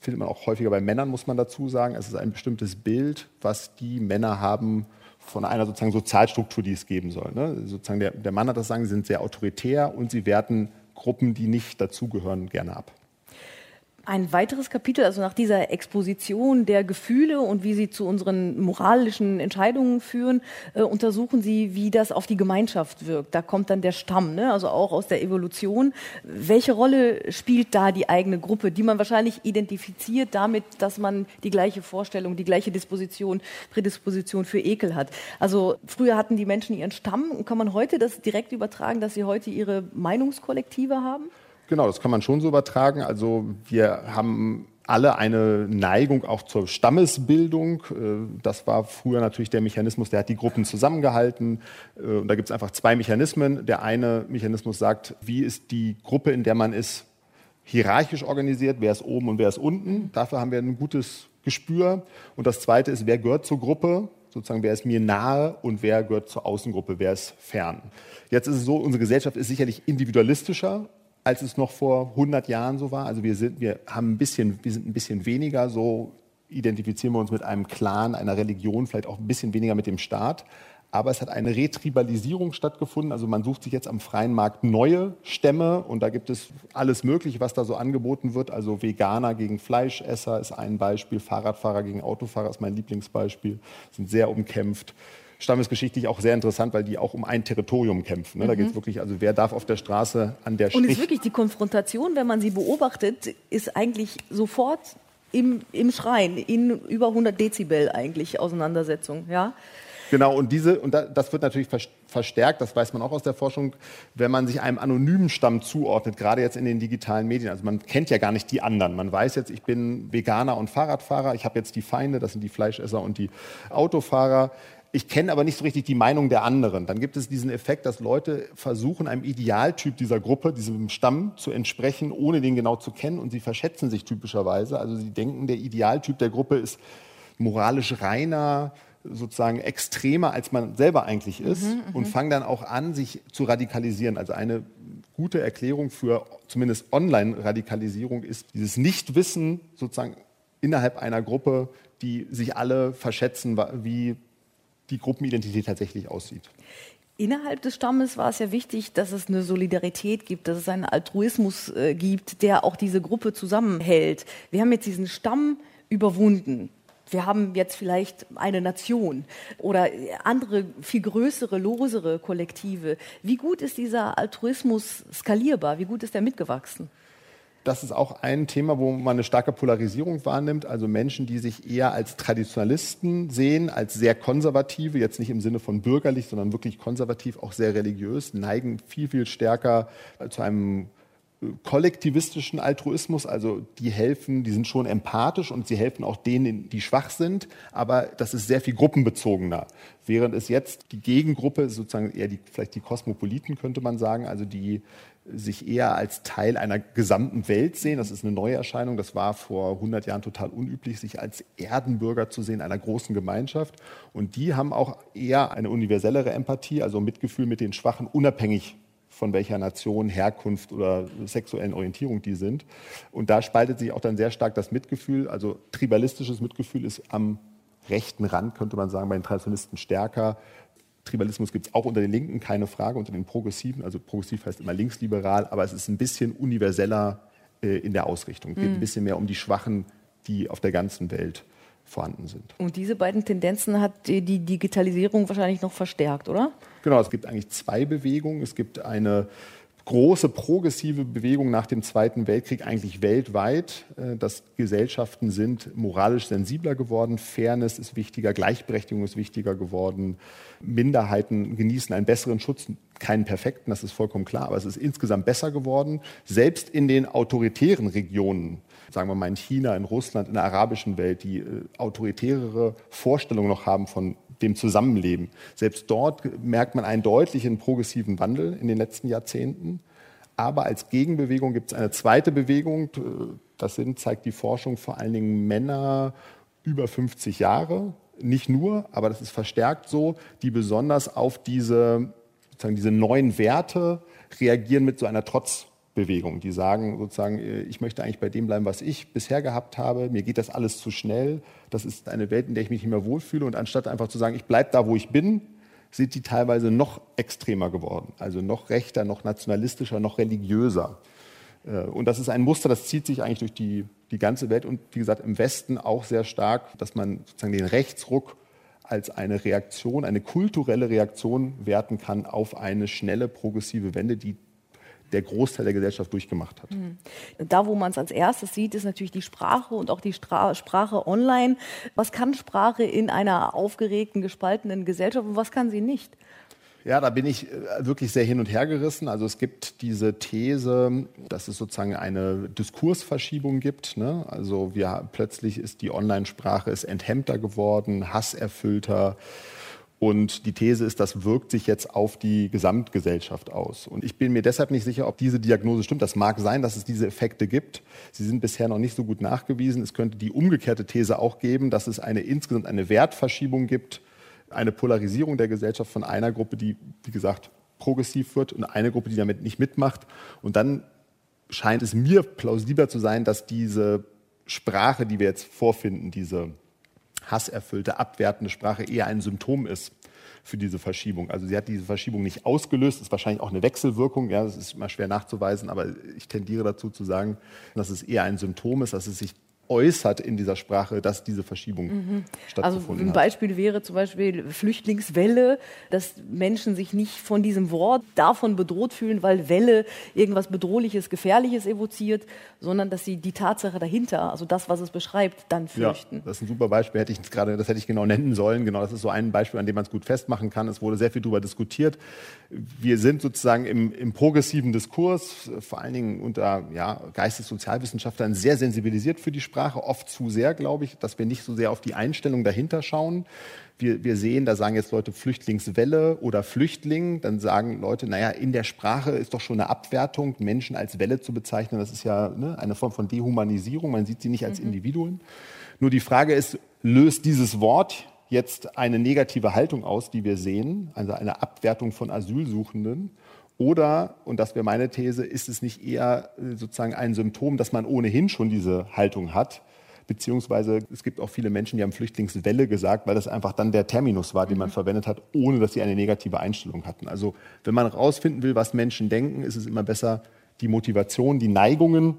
findet man auch häufiger bei Männern, muss man dazu sagen. Es ist ein bestimmtes Bild, was die Männer haben von einer sozusagen Sozialstruktur, die es geben soll. Ne? Sozusagen der, der Mann hat das sagen, sie sind sehr autoritär und sie werten Gruppen, die nicht dazugehören, gerne ab ein weiteres Kapitel, also nach dieser Exposition der Gefühle und wie sie zu unseren moralischen Entscheidungen führen, äh, untersuchen Sie, wie das auf die Gemeinschaft wirkt. Da kommt dann der Stamm, ne? also auch aus der Evolution. Welche Rolle spielt da die eigene Gruppe, die man wahrscheinlich identifiziert damit, dass man die gleiche Vorstellung, die gleiche Disposition, Prädisposition für Ekel hat? Also früher hatten die Menschen ihren Stamm kann man heute das direkt übertragen, dass sie heute ihre Meinungskollektive haben? Genau, das kann man schon so übertragen. Also wir haben alle eine Neigung auch zur Stammesbildung. Äh, das war früher natürlich der Mechanismus, der hat die Gruppen zusammengehalten. Äh, und da gibt es einfach zwei Mechanismen. Der eine Mechanismus sagt, wie ist die Gruppe, in der man ist, hierarchisch organisiert, wer ist oben und wer ist unten. Dafür haben wir ein gutes Gespür. Und das zweite ist, wer gehört zur Gruppe, sozusagen, wer ist mir nahe und wer gehört zur Außengruppe, wer ist fern. Jetzt ist es so, unsere Gesellschaft ist sicherlich individualistischer als es noch vor 100 Jahren so war. Also wir sind, wir haben ein bisschen, wir sind ein bisschen weniger so, identifizieren wir uns mit einem Clan, einer Religion, vielleicht auch ein bisschen weniger mit dem Staat. Aber es hat eine Retribalisierung stattgefunden. Also man sucht sich jetzt am freien Markt neue Stämme und da gibt es alles Mögliche, was da so angeboten wird. Also Veganer gegen Fleischesser ist ein Beispiel, Fahrradfahrer gegen Autofahrer ist mein Lieblingsbeispiel, sind sehr umkämpft stammesgeschichtlich auch sehr interessant, weil die auch um ein Territorium kämpfen. Ne? Mhm. Da geht es wirklich, also wer darf auf der Straße an der Strich... Und ist wirklich die Konfrontation, wenn man sie beobachtet, ist eigentlich sofort im, im Schrein, in über 100 Dezibel eigentlich Auseinandersetzung, ja? Genau, und, diese, und das wird natürlich verstärkt, das weiß man auch aus der Forschung, wenn man sich einem anonymen Stamm zuordnet, gerade jetzt in den digitalen Medien. Also man kennt ja gar nicht die anderen. Man weiß jetzt, ich bin Veganer und Fahrradfahrer, ich habe jetzt die Feinde, das sind die Fleischesser und die Autofahrer ich kenne aber nicht so richtig die Meinung der anderen. Dann gibt es diesen Effekt, dass Leute versuchen, einem Idealtyp dieser Gruppe, diesem Stamm zu entsprechen, ohne den genau zu kennen. Und sie verschätzen sich typischerweise. Also sie denken, der Idealtyp der Gruppe ist moralisch reiner, sozusagen extremer, als man selber eigentlich ist. Mhm, mhm. und fangen dann auch an, sich zu radikalisieren. Also eine gute Erklärung für zumindest Online-Radikalisierung ist dieses Nichtwissen sozusagen innerhalb einer Gruppe, die sich alle verschätzen, wie die Gruppenidentität tatsächlich aussieht. Innerhalb des Stammes war es ja wichtig, dass es eine Solidarität gibt, dass es einen Altruismus äh, gibt, der auch diese Gruppe zusammenhält. Wir haben jetzt diesen Stamm überwunden. Wir haben jetzt vielleicht eine Nation oder andere, viel größere, losere Kollektive. Wie gut ist dieser Altruismus skalierbar? Wie gut ist er mitgewachsen? Das ist auch ein Thema, wo man eine starke Polarisierung wahrnimmt. Also Menschen, die sich eher als Traditionalisten sehen, als sehr konservative, jetzt nicht im Sinne von bürgerlich, sondern wirklich konservativ, auch sehr religiös, neigen viel, viel stärker zu einem kollektivistischen Altruismus, also die helfen, die sind schon empathisch und sie helfen auch denen, die schwach sind, aber das ist sehr viel gruppenbezogener. Während es jetzt die Gegengruppe, sozusagen eher die, vielleicht die Kosmopoliten könnte man sagen, also die sich eher als Teil einer gesamten Welt sehen. Das ist eine neue Erscheinung. Das war vor 100 Jahren total unüblich, sich als Erdenbürger zu sehen einer großen Gemeinschaft. Und die haben auch eher eine universellere Empathie, also Mitgefühl mit den Schwachen, unabhängig von welcher Nation, Herkunft oder sexuellen Orientierung die sind. Und da spaltet sich auch dann sehr stark das Mitgefühl. Also tribalistisches Mitgefühl ist am rechten Rand, könnte man sagen, bei den Traditionalisten stärker. Tribalismus gibt es auch unter den Linken, keine Frage, unter den Progressiven. Also progressiv heißt immer linksliberal, aber es ist ein bisschen universeller äh, in der Ausrichtung. Es geht mhm. ein bisschen mehr um die Schwachen, die auf der ganzen Welt vorhanden sind. Und diese beiden Tendenzen hat die Digitalisierung wahrscheinlich noch verstärkt, oder? Genau, es gibt eigentlich zwei Bewegungen. Es gibt eine große progressive Bewegung nach dem Zweiten Weltkrieg eigentlich weltweit, äh, dass Gesellschaften sind moralisch sensibler geworden, Fairness ist wichtiger, Gleichberechtigung ist wichtiger geworden, Minderheiten genießen einen besseren Schutz, keinen perfekten, das ist vollkommen klar, aber es ist insgesamt besser geworden. Selbst in den autoritären Regionen, sagen wir mal in China, in Russland, in der arabischen Welt, die äh, autoritärere Vorstellungen noch haben von dem Zusammenleben. Selbst dort merkt man einen deutlichen progressiven Wandel in den letzten Jahrzehnten. Aber als Gegenbewegung gibt es eine zweite Bewegung. Das sind, zeigt die Forschung, vor allen Dingen Männer über 50 Jahre. Nicht nur, aber das ist verstärkt so, die besonders auf diese, sozusagen diese neuen Werte reagieren mit so einer Trotz Bewegung, die sagen sozusagen, äh, ich möchte eigentlich bei dem bleiben, was ich bisher gehabt habe. Mir geht das alles zu schnell. Das ist eine Welt, in der ich mich nicht mehr wohlfühle. Und anstatt einfach zu sagen, ich bleibe da, wo ich bin, sind die teilweise noch extremer geworden. Also noch rechter, noch nationalistischer, noch religiöser. Äh, und das ist ein Muster, das zieht sich eigentlich durch die, die ganze Welt und wie gesagt im Westen auch sehr stark, dass man sozusagen den Rechtsruck als eine Reaktion, eine kulturelle Reaktion werten kann auf eine schnelle progressive Wende, die der Großteil der Gesellschaft durchgemacht hat. Mhm. Da, wo man es als erstes sieht, ist natürlich die Sprache und auch die Stra Sprache online. Was kann Sprache in einer aufgeregten, gespaltenen Gesellschaft und was kann sie nicht? Ja, da bin ich äh, wirklich sehr hin und her gerissen. Also es gibt diese These, dass es sozusagen eine Diskursverschiebung gibt. Ne? Also wir, plötzlich ist die Online-Sprache enthemmter geworden, hasserfüllter. Und die These ist, das wirkt sich jetzt auf die Gesamtgesellschaft aus. Und ich bin mir deshalb nicht sicher, ob diese Diagnose stimmt. Das mag sein, dass es diese Effekte gibt. Sie sind bisher noch nicht so gut nachgewiesen. Es könnte die umgekehrte These auch geben, dass es eine insgesamt eine Wertverschiebung gibt eine Polarisierung der Gesellschaft von einer Gruppe, die, wie gesagt, progressiv wird und eine Gruppe, die damit nicht mitmacht. Und dann scheint es mir plausibler zu sein, dass diese Sprache, die wir jetzt vorfinden, diese hasserfüllte, abwertende Sprache eher ein Symptom ist für diese Verschiebung. Also sie hat diese Verschiebung nicht ausgelöst, ist wahrscheinlich auch eine Wechselwirkung, ja, das ist immer schwer nachzuweisen, aber ich tendiere dazu zu sagen, dass es eher ein Symptom ist, dass es sich äußert in dieser Sprache, dass diese Verschiebung mhm. stattgefunden also ein Beispiel wäre zum Beispiel Flüchtlingswelle, dass Menschen sich nicht von diesem Wort davon bedroht fühlen, weil Welle irgendwas Bedrohliches, Gefährliches evoziert, sondern dass sie die Tatsache dahinter, also das, was es beschreibt, dann fürchten. Ja, das ist ein super Beispiel, hätte ich gerade, das hätte ich genau nennen sollen. Genau, das ist so ein Beispiel, an dem man es gut festmachen kann. Es wurde sehr viel darüber diskutiert. Wir sind sozusagen im, im progressiven Diskurs, vor allen Dingen unter ja, Geistessozialwissenschaftlern, sehr sensibilisiert für die Sprache. Sprache oft zu sehr, glaube ich, dass wir nicht so sehr auf die Einstellung dahinter schauen. Wir, wir sehen, da sagen jetzt Leute Flüchtlingswelle oder Flüchtling, dann sagen Leute, naja, in der Sprache ist doch schon eine Abwertung, Menschen als Welle zu bezeichnen, das ist ja ne, eine Form von Dehumanisierung, man sieht sie nicht als mhm. Individuen. Nur die Frage ist, löst dieses Wort jetzt eine negative Haltung aus, die wir sehen, also eine Abwertung von Asylsuchenden? Oder, und das wäre meine These, ist es nicht eher äh, sozusagen ein Symptom, dass man ohnehin schon diese Haltung hat? Beziehungsweise es gibt auch viele Menschen, die haben Flüchtlingswelle gesagt, weil das einfach dann der Terminus war, den man mhm. verwendet hat, ohne dass sie eine negative Einstellung hatten. Also wenn man herausfinden will, was Menschen denken, ist es immer besser, die Motivation, die Neigungen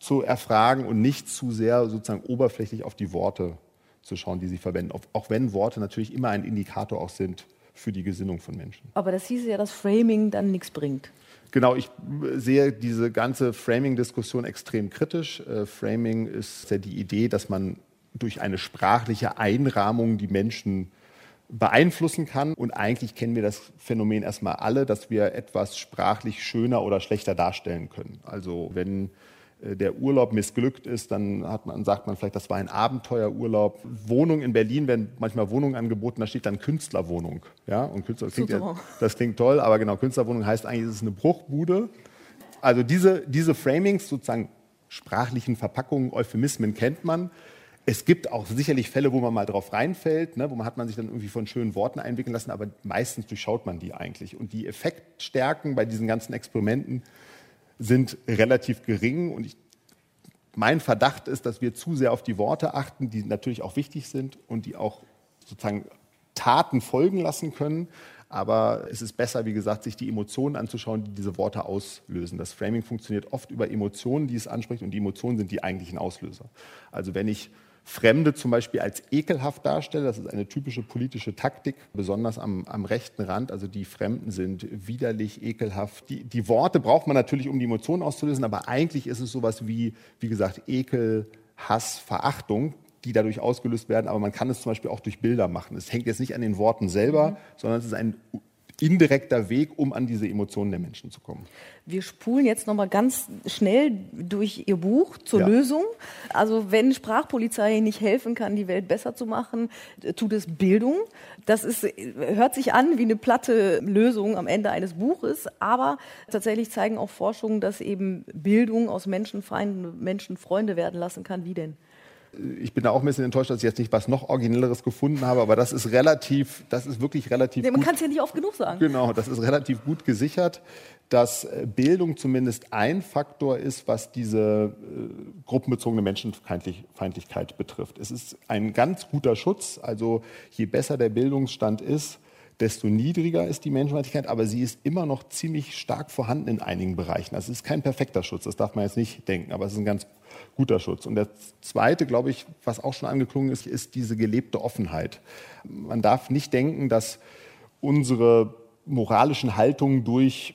zu erfragen und nicht zu sehr sozusagen oberflächlich auf die Worte zu schauen, die sie verwenden. Auch wenn Worte natürlich immer ein Indikator auch sind für die Gesinnung von Menschen. Aber das hieße ja, dass Framing dann nichts bringt. Genau, ich sehe diese ganze Framing-Diskussion extrem kritisch. Äh, Framing ist ja die Idee, dass man durch eine sprachliche Einrahmung die Menschen beeinflussen kann. Und eigentlich kennen wir das Phänomen erstmal alle, dass wir etwas sprachlich schöner oder schlechter darstellen können. Also wenn äh, der Urlaub missglückt ist, dann man, sagt man vielleicht, das war ein Abenteuerurlaub. Wohnung in Berlin werden manchmal Wohnungen angeboten, da steht dann Künstlerwohnung. Ja, und Künstler, das klingt, ja, das klingt toll, aber genau, Künstlerwohnung heißt eigentlich, es ist eine Bruchbude. Also diese, diese Framings, sozusagen sprachlichen Verpackungen, Euphemismen kennt man. Es gibt auch sicherlich Fälle, wo man mal drauf reinfällt, ne, wo man hat man sich dann irgendwie von schönen Worten einwickeln lassen, aber meistens durchschaut man die eigentlich. Und die Effektstärken bei diesen ganzen Experimenten sind relativ gering. Und ich, mein Verdacht ist, dass wir zu sehr auf die Worte achten, die natürlich auch wichtig sind und die auch sozusagen Taten folgen lassen können. Aber es ist besser, wie gesagt, sich die Emotionen anzuschauen, die diese Worte auslösen. Das Framing funktioniert oft über Emotionen, die es anspricht, und die Emotionen sind die eigentlichen Auslöser. Also wenn ich Fremde zum Beispiel als ekelhaft darstelle. Das ist eine typische politische Taktik, besonders am, am rechten Rand. Also die Fremden sind widerlich, ekelhaft. Die, die, Worte braucht man natürlich, um die Emotionen auszulösen, aber eigentlich ist es sowas wie, wie gesagt, Ekel, Hass, Verachtung die dadurch ausgelöst werden, aber man kann es zum Beispiel auch durch Bilder machen. Es hängt jetzt nicht an den Worten selber, mhm. sondern es ist ein indirekter Weg, um an diese Emotionen der Menschen zu kommen. Wir spulen jetzt noch mal ganz schnell durch Ihr Buch zur ja. Lösung. Also wenn Sprachpolizei nicht helfen kann, die Welt besser zu machen, tut es Bildung. Das ist, hört sich an wie eine platte Lösung am Ende eines Buches, aber tatsächlich zeigen auch Forschungen, dass eben Bildung aus Menschenfeinden Menschenfreunde werden lassen kann. Wie denn? Ich bin da auch ein bisschen enttäuscht, dass ich jetzt nicht was noch Originelleres gefunden habe, aber das ist relativ, das ist wirklich relativ. Nee, man kann es ja nicht oft genug sagen. Genau, das ist relativ gut gesichert, dass äh, Bildung zumindest ein Faktor ist, was diese äh, gruppenbezogene Menschenfeindlichkeit betrifft. Es ist ein ganz guter Schutz. Also je besser der Bildungsstand ist, desto niedriger ist die Menschenfeindlichkeit, aber sie ist immer noch ziemlich stark vorhanden in einigen Bereichen. Also es ist kein perfekter Schutz, das darf man jetzt nicht denken, aber es ist ein ganz guter Schutz. Und der zweite, glaube ich, was auch schon angeklungen ist, ist diese gelebte Offenheit. Man darf nicht denken, dass unsere moralischen Haltungen durch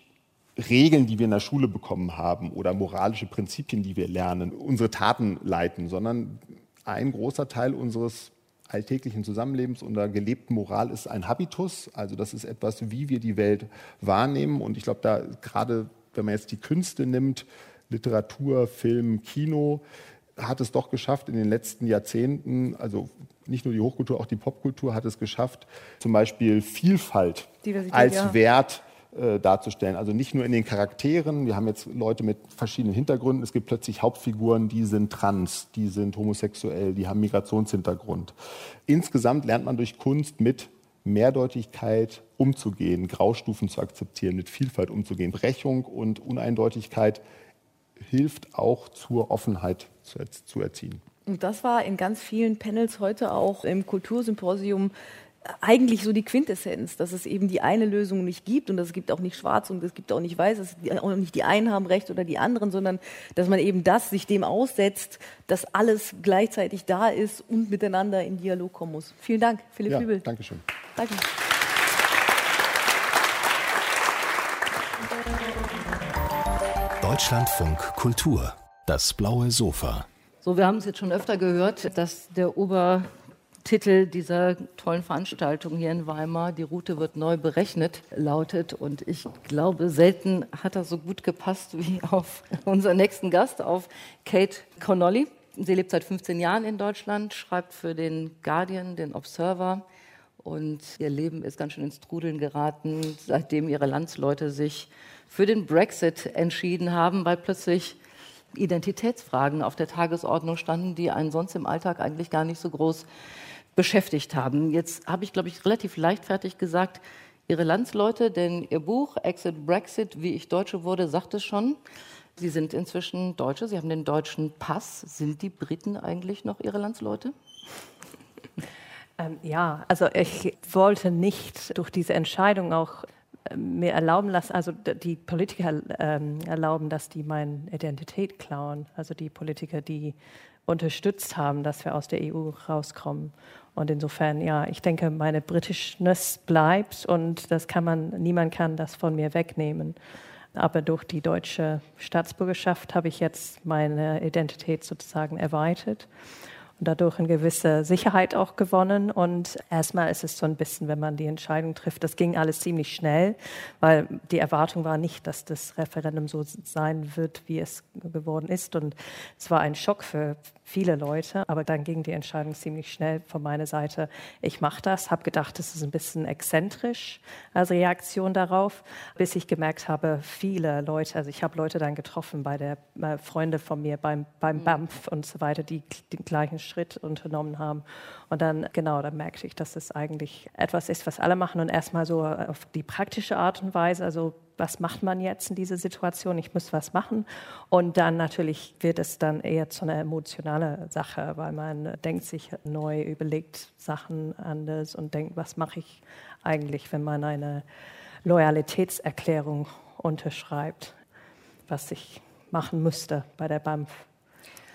Regeln, die wir in der Schule bekommen haben oder moralische Prinzipien, die wir lernen, unsere Taten leiten, sondern ein großer Teil unseres alltäglichen Zusammenlebens und der gelebten Moral ist ein Habitus. Also das ist etwas, wie wir die Welt wahrnehmen. Und ich glaube, da gerade, wenn man jetzt die Künste nimmt, Literatur, Film, Kino, hat es doch geschafft in den letzten Jahrzehnten, also nicht nur die Hochkultur, auch die Popkultur hat es geschafft, zum Beispiel Vielfalt als ja. Wert äh, darzustellen. Also nicht nur in den Charakteren. Wir haben jetzt Leute mit verschiedenen Hintergründen. Es gibt plötzlich Hauptfiguren, die sind trans, die sind homosexuell, die haben Migrationshintergrund. Insgesamt lernt man durch Kunst mit Mehrdeutigkeit umzugehen, Graustufen zu akzeptieren, mit Vielfalt umzugehen. Brechung und Uneindeutigkeit hilft auch zur Offenheit zu, zu erziehen. Und das war in ganz vielen Panels heute auch im Kultursymposium eigentlich so die Quintessenz, dass es eben die eine Lösung nicht gibt und es gibt auch nicht schwarz und es gibt auch nicht weiß, es auch nicht die einen haben recht oder die anderen, sondern dass man eben das sich dem aussetzt, dass alles gleichzeitig da ist und miteinander in Dialog kommen muss. Vielen Dank, Philipp ja, Hübel. Dankeschön. Danke. Deutschlandfunk Kultur, das blaue Sofa. So, wir haben es jetzt schon öfter gehört, dass der Ober Titel dieser tollen Veranstaltung hier in Weimar, Die Route wird neu berechnet, lautet. Und ich glaube, selten hat das so gut gepasst wie auf unseren nächsten Gast, auf Kate Connolly. Sie lebt seit 15 Jahren in Deutschland, schreibt für den Guardian, den Observer. Und ihr Leben ist ganz schön ins Trudeln geraten, seitdem ihre Landsleute sich für den Brexit entschieden haben, weil plötzlich Identitätsfragen auf der Tagesordnung standen, die einen sonst im Alltag eigentlich gar nicht so groß beschäftigt haben. Jetzt habe ich, glaube ich, relativ leichtfertig gesagt, Ihre Landsleute, denn Ihr Buch Exit Brexit, wie ich Deutsche wurde, sagt es schon. Sie sind inzwischen Deutsche, Sie haben den deutschen Pass. Sind die Briten eigentlich noch Ihre Landsleute? Ähm, ja, also ich wollte nicht durch diese Entscheidung auch äh, mir erlauben lassen, also die Politiker ähm, erlauben, dass die meine Identität klauen. Also die Politiker, die unterstützt haben, dass wir aus der EU rauskommen. Und insofern, ja, ich denke, meine Britischness bleibt und das kann man, niemand kann das von mir wegnehmen. Aber durch die deutsche Staatsbürgerschaft habe ich jetzt meine Identität sozusagen erweitert und dadurch eine gewisse Sicherheit auch gewonnen. Und erstmal ist es so ein bisschen, wenn man die Entscheidung trifft, das ging alles ziemlich schnell, weil die Erwartung war nicht, dass das Referendum so sein wird, wie es geworden ist. Und es war ein Schock für viele Leute, aber dann ging die Entscheidung ziemlich schnell von meiner Seite. Ich mache das, habe gedacht, das ist ein bisschen exzentrisch als Reaktion darauf, bis ich gemerkt habe, viele Leute, also ich habe Leute dann getroffen bei der äh, Freunde von mir beim, beim mhm. BAMF und so weiter, die den gleichen Schritt unternommen haben. Und dann, genau, dann merkte ich, dass es eigentlich etwas ist, was alle machen und erstmal so auf die praktische Art und Weise, also was macht man jetzt in dieser Situation? Ich muss was machen. Und dann natürlich wird es dann eher zu einer emotionalen Sache, weil man denkt sich neu, überlegt Sachen anders und denkt, was mache ich eigentlich, wenn man eine Loyalitätserklärung unterschreibt, was ich machen müsste bei der BAMF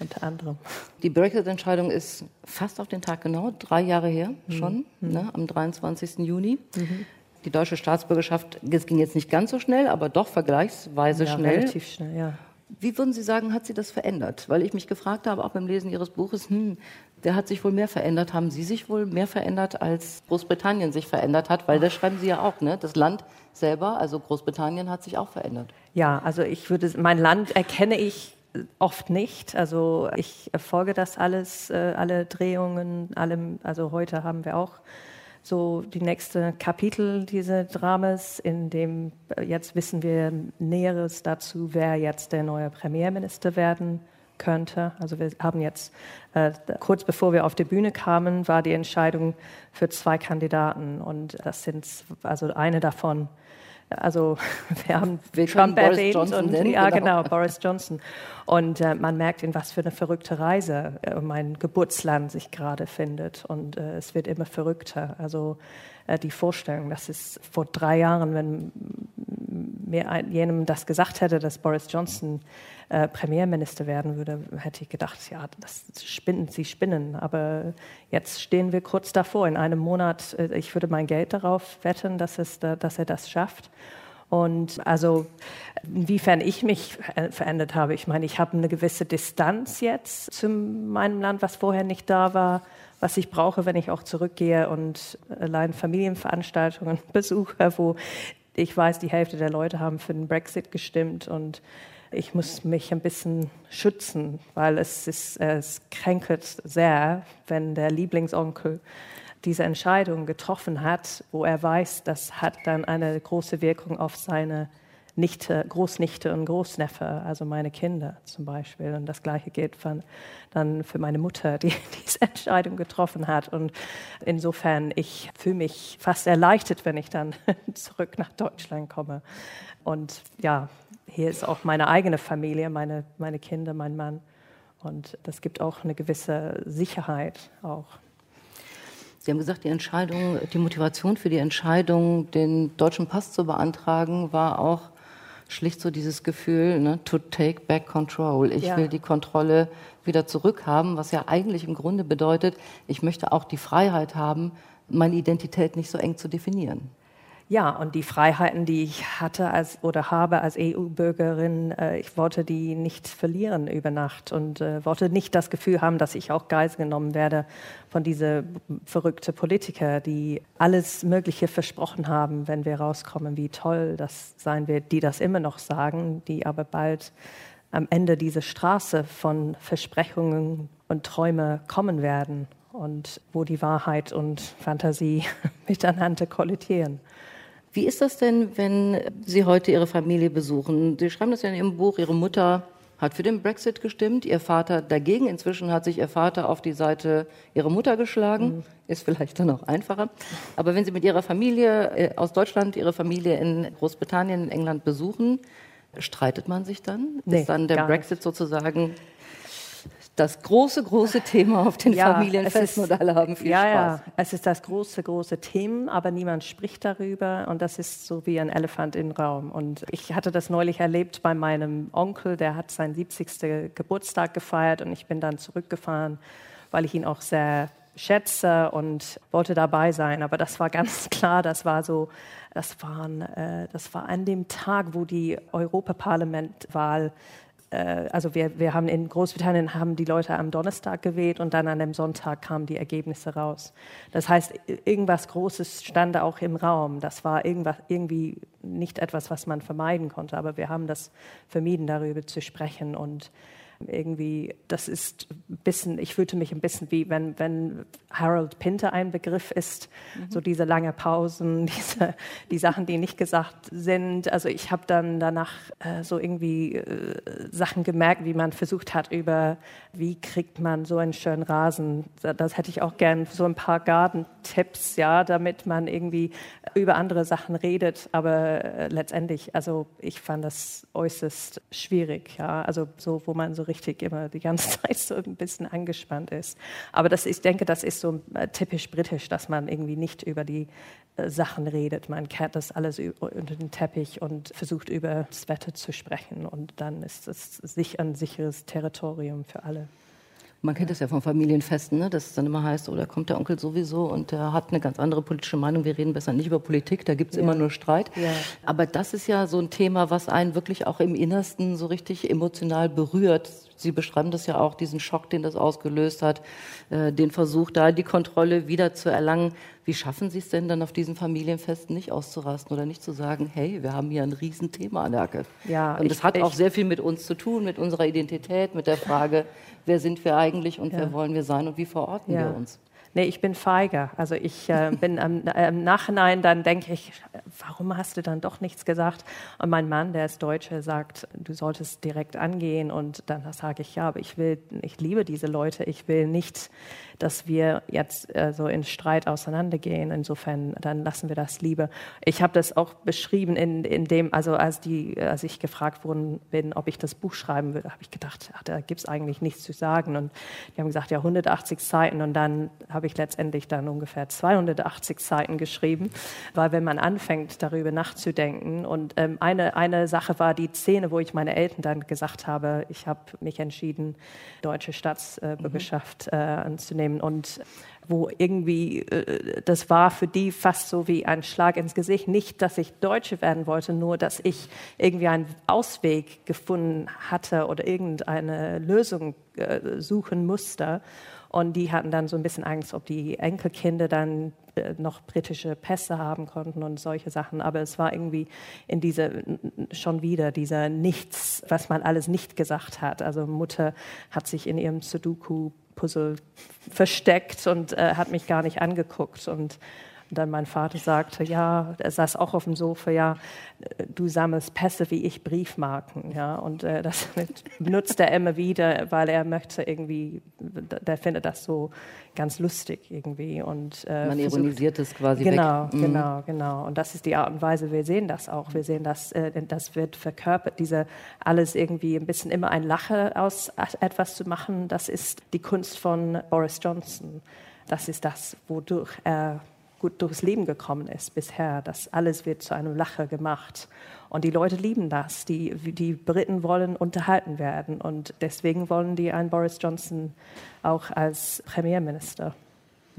unter anderem. Die Brexit-Entscheidung ist fast auf den Tag genau, drei Jahre her schon, mhm. ne, am 23. Juni. Mhm die deutsche Staatsbürgerschaft, es ging jetzt nicht ganz so schnell, aber doch vergleichsweise ja, schnell. Relativ schnell, ja. Wie würden Sie sagen, hat sie das verändert? Weil ich mich gefragt habe, auch beim Lesen Ihres Buches, hm, der hat sich wohl mehr verändert. Haben Sie sich wohl mehr verändert, als Großbritannien sich verändert hat? Weil das schreiben Sie ja auch, ne? Das Land selber, also Großbritannien, hat sich auch verändert. Ja, also ich würde, mein Land erkenne ich oft nicht. Also ich folge das alles, äh, alle Drehungen, allem. Also heute haben wir auch so die nächste Kapitel dieses Dramas, in dem äh, jetzt wissen wir Näheres dazu, wer jetzt der neue Premierminister werden könnte. Also wir haben jetzt, äh, kurz bevor wir auf die Bühne kamen, war die Entscheidung für zwei Kandidaten. Und das sind, also eine davon also wir haben wir Trump erwähnt Johnson und nennen, ja genau. genau. Boris Johnson und äh, man merkt in was für eine verrückte Reise äh, mein Geburtsland sich gerade findet und äh, es wird immer verrückter. Also die Vorstellung, dass es vor drei Jahren, wenn mir jenem das gesagt hätte, dass Boris Johnson äh, Premierminister werden würde, hätte ich gedacht, ja, das spinnen, sie spinnen. Aber jetzt stehen wir kurz davor. In einem Monat, äh, ich würde mein Geld darauf wetten, dass, es, dass er das schafft. Und also, inwiefern ich mich verändert habe, ich meine, ich habe eine gewisse Distanz jetzt zu meinem Land, was vorher nicht da war, was ich brauche, wenn ich auch zurückgehe und allein Familienveranstaltungen besuche, wo ich weiß, die Hälfte der Leute haben für den Brexit gestimmt und ich muss mich ein bisschen schützen, weil es, ist, es kränkelt sehr, wenn der Lieblingsonkel diese Entscheidung getroffen hat, wo er weiß, das hat dann eine große Wirkung auf seine Nichte, Großnichte und Großneffe, also meine Kinder zum Beispiel. Und das Gleiche gilt von, dann für meine Mutter, die diese Entscheidung getroffen hat. Und insofern, ich fühle mich fast erleichtert, wenn ich dann zurück nach Deutschland komme. Und ja, hier ist auch meine eigene Familie, meine, meine Kinder, mein Mann. Und das gibt auch eine gewisse Sicherheit auch. Sie haben gesagt, die Entscheidung, die Motivation für die Entscheidung, den deutschen Pass zu beantragen, war auch schlicht so dieses Gefühl, ne, to take back control. Ich ja. will die Kontrolle wieder zurückhaben, was ja eigentlich im Grunde bedeutet, ich möchte auch die Freiheit haben, meine Identität nicht so eng zu definieren. Ja, und die Freiheiten, die ich hatte als oder habe als EU-Bürgerin, äh, ich wollte die nicht verlieren über Nacht und äh, wollte nicht das Gefühl haben, dass ich auch Geisel genommen werde von diesen verrückten Politiker, die alles Mögliche versprochen haben, wenn wir rauskommen, wie toll das sein wird, die das immer noch sagen, die aber bald am Ende dieser Straße von Versprechungen und Träume kommen werden und wo die Wahrheit und Fantasie miteinander kollidieren. Wie ist das denn, wenn Sie heute Ihre Familie besuchen? Sie schreiben das ja in Ihrem Buch, Ihre Mutter hat für den Brexit gestimmt, Ihr Vater dagegen. Inzwischen hat sich Ihr Vater auf die Seite Ihrer Mutter geschlagen. Mhm. Ist vielleicht dann auch einfacher. Aber wenn Sie mit Ihrer Familie äh, aus Deutschland, Ihre Familie in Großbritannien, in England besuchen, streitet man sich dann? Nee, ist dann der Brexit nicht. sozusagen das große, große Thema auf den ja, Familienfesten ist, und alle haben viel ja, Spaß. Ja, es ist das große, große Thema, aber niemand spricht darüber und das ist so wie ein Elefant im Raum. Und ich hatte das neulich erlebt bei meinem Onkel, der hat seinen 70. Geburtstag gefeiert und ich bin dann zurückgefahren, weil ich ihn auch sehr schätze und wollte dabei sein. Aber das war ganz klar, das war so, das, waren, äh, das war an dem Tag, wo die Europaparlamentwahl äh, also wir, wir haben in Großbritannien haben die Leute am Donnerstag gewählt und dann an dem Sonntag kamen die Ergebnisse raus. Das heißt, irgendwas Großes stand auch im Raum. Das war irgendwas, irgendwie nicht etwas, was man vermeiden konnte, aber wir haben das vermieden, darüber zu sprechen und irgendwie, das ist ein bisschen, ich fühlte mich ein bisschen wie, wenn, wenn Harold Pinter ein Begriff ist, mhm. so diese lange Pausen, diese, die Sachen, die nicht gesagt sind. Also ich habe dann danach äh, so irgendwie äh, Sachen gemerkt, wie man versucht hat über, wie kriegt man so einen schönen Rasen. Das hätte ich auch gern, so ein paar Gartentipps, ja, damit man irgendwie über andere Sachen redet. Aber äh, letztendlich, also ich fand das äußerst schwierig, ja, also so, wo man so richtig immer die ganze Zeit so ein bisschen angespannt ist. Aber das, ich denke, das ist so äh, typisch britisch, dass man irgendwie nicht über die äh, Sachen redet. Man kehrt das alles unter den Teppich und versucht über das Wetter zu sprechen. Und dann ist es sich ein sicheres Territorium für alle. Man kennt das ja von Familienfesten, ne? dass es dann immer heißt, oh, da kommt der Onkel sowieso und der hat eine ganz andere politische Meinung. Wir reden besser nicht über Politik, da gibt es ja. immer nur Streit. Ja. Aber das ist ja so ein Thema, was einen wirklich auch im Innersten so richtig emotional berührt. Sie beschreiben das ja auch, diesen Schock, den das ausgelöst hat, äh, den Versuch, da die Kontrolle wieder zu erlangen. Wie schaffen Sie es denn dann auf diesen Familienfesten nicht auszurasten oder nicht zu sagen, hey, wir haben hier ein Riesenthema an der Hacke? Ja, und das hat ich, auch sehr viel mit uns zu tun, mit unserer Identität, mit der Frage, wer sind wir eigentlich und ja. wer wollen wir sein und wie verorten ja. wir uns? Nee, ich bin feiger. Also ich äh, bin am, äh, im Nachhinein, dann denke ich, warum hast du dann doch nichts gesagt? Und mein Mann, der ist Deutsche, sagt, du solltest direkt angehen. Und dann sage ich, ja, aber ich will, ich liebe diese Leute. Ich will nicht, dass wir jetzt äh, so in Streit auseinandergehen. Insofern, dann lassen wir das lieber. Ich habe das auch beschrieben in, in dem, also als die, als ich gefragt worden bin, ob ich das Buch schreiben will, habe ich gedacht, ach, da gibt es eigentlich nichts zu sagen. Und die haben gesagt, ja, 180 Seiten. Und dann habe ich letztendlich dann ungefähr 280 Seiten geschrieben, weil wenn man anfängt, darüber nachzudenken und ähm, eine, eine Sache war die Szene, wo ich meine Eltern dann gesagt habe, ich habe mich entschieden, deutsche Staatsbürgerschaft äh, anzunehmen und wo irgendwie, äh, das war für die fast so wie ein Schlag ins Gesicht. Nicht, dass ich Deutsche werden wollte, nur dass ich irgendwie einen Ausweg gefunden hatte oder irgendeine Lösung äh, suchen musste. Und die hatten dann so ein bisschen Angst, ob die Enkelkinder dann äh, noch britische Pässe haben konnten und solche Sachen. Aber es war irgendwie in dieser, schon wieder dieser Nichts, was man alles nicht gesagt hat. Also Mutter hat sich in ihrem Sudoku-Puzzle versteckt und äh, hat mich gar nicht angeguckt. Und und dann mein Vater sagte, ja, er saß auch auf dem Sofa, ja, du sammelst Pässe wie ich Briefmarken, ja. Und äh, das benutzt er immer wieder, weil er möchte irgendwie, der findet das so ganz lustig irgendwie. Und, äh, Man versucht, ironisiert es quasi Genau, weg. Mhm. genau, genau. Und das ist die Art und Weise, wir sehen das auch. Wir sehen, dass äh, das wird verkörpert, diese alles irgendwie ein bisschen immer ein Lache aus etwas zu machen. Das ist die Kunst von Boris Johnson. Das ist das, wodurch er gut durchs Leben gekommen ist bisher. Das alles wird zu einem Lacher gemacht. Und die Leute lieben das. Die, die Briten wollen unterhalten werden. Und deswegen wollen die einen Boris Johnson auch als Premierminister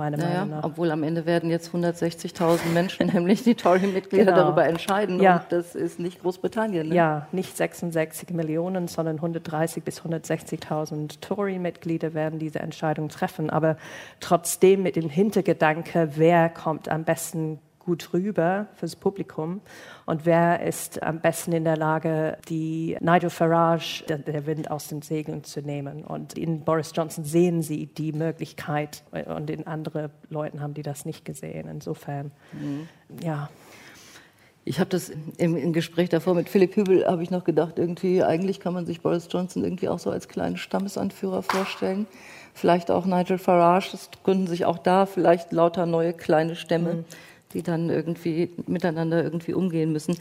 meiner naja, Meinung nach. Obwohl am Ende werden jetzt 160.000 Menschen, nämlich die Tory-Mitglieder, genau. darüber entscheiden. Ja. Und das ist nicht Großbritannien. Ne? Ja, nicht 66 Millionen, sondern 130.000 bis 160.000 Tory-Mitglieder werden diese Entscheidung treffen. Aber trotzdem mit dem Hintergedanke, wer kommt am besten gut rüber fürs Publikum und wer ist am besten in der Lage, die Nigel Farage der, der Wind aus den Segeln zu nehmen. Und in Boris Johnson sehen sie die Möglichkeit und in anderen Leuten haben die das nicht gesehen. Insofern, mhm. ja. Ich habe das im, im, Gespräch davor mit Philipp Hübel, habe ich noch gedacht, irgendwie, eigentlich kann man sich Boris Johnson irgendwie auch so als kleinen Stammesanführer vorstellen. Vielleicht auch Nigel Farage, es gründen sich auch da vielleicht lauter neue kleine Stämme. Mhm die dann irgendwie miteinander irgendwie umgehen müssen.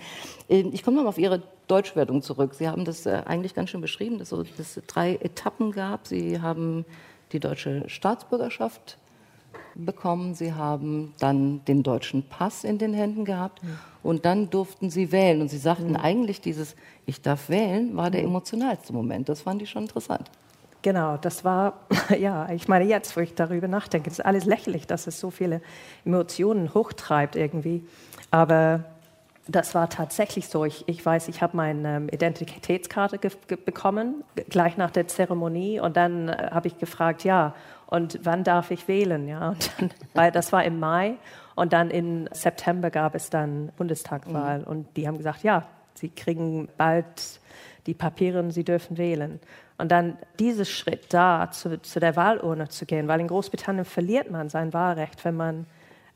Ähm, ich komme nochmal auf Ihre Deutschwertung zurück. Sie haben das äh, eigentlich ganz schön beschrieben, dass es drei Etappen gab. Sie haben die deutsche Staatsbürgerschaft bekommen, Sie haben dann den deutschen Pass in den Händen gehabt mhm. und dann durften Sie wählen. Und Sie sagten mhm. eigentlich, dieses Ich darf wählen war der emotionalste Moment. Das fand ich schon interessant. Genau, das war, ja, ich meine, jetzt, wo ich darüber nachdenke, ist alles lächerlich, dass es so viele Emotionen hochtreibt irgendwie. Aber das war tatsächlich so. Ich, ich weiß, ich habe meine ähm, Identitätskarte bekommen, gleich nach der Zeremonie. Und dann äh, habe ich gefragt, ja, und wann darf ich wählen? Ja, und dann, weil das war im Mai. Und dann im September gab es dann Bundestagswahl. Mhm. Und die haben gesagt, ja, Sie kriegen bald die Papiere und Sie dürfen wählen. Und dann diesen Schritt da zu, zu der Wahlurne zu gehen, weil in Großbritannien verliert man sein Wahlrecht, wenn man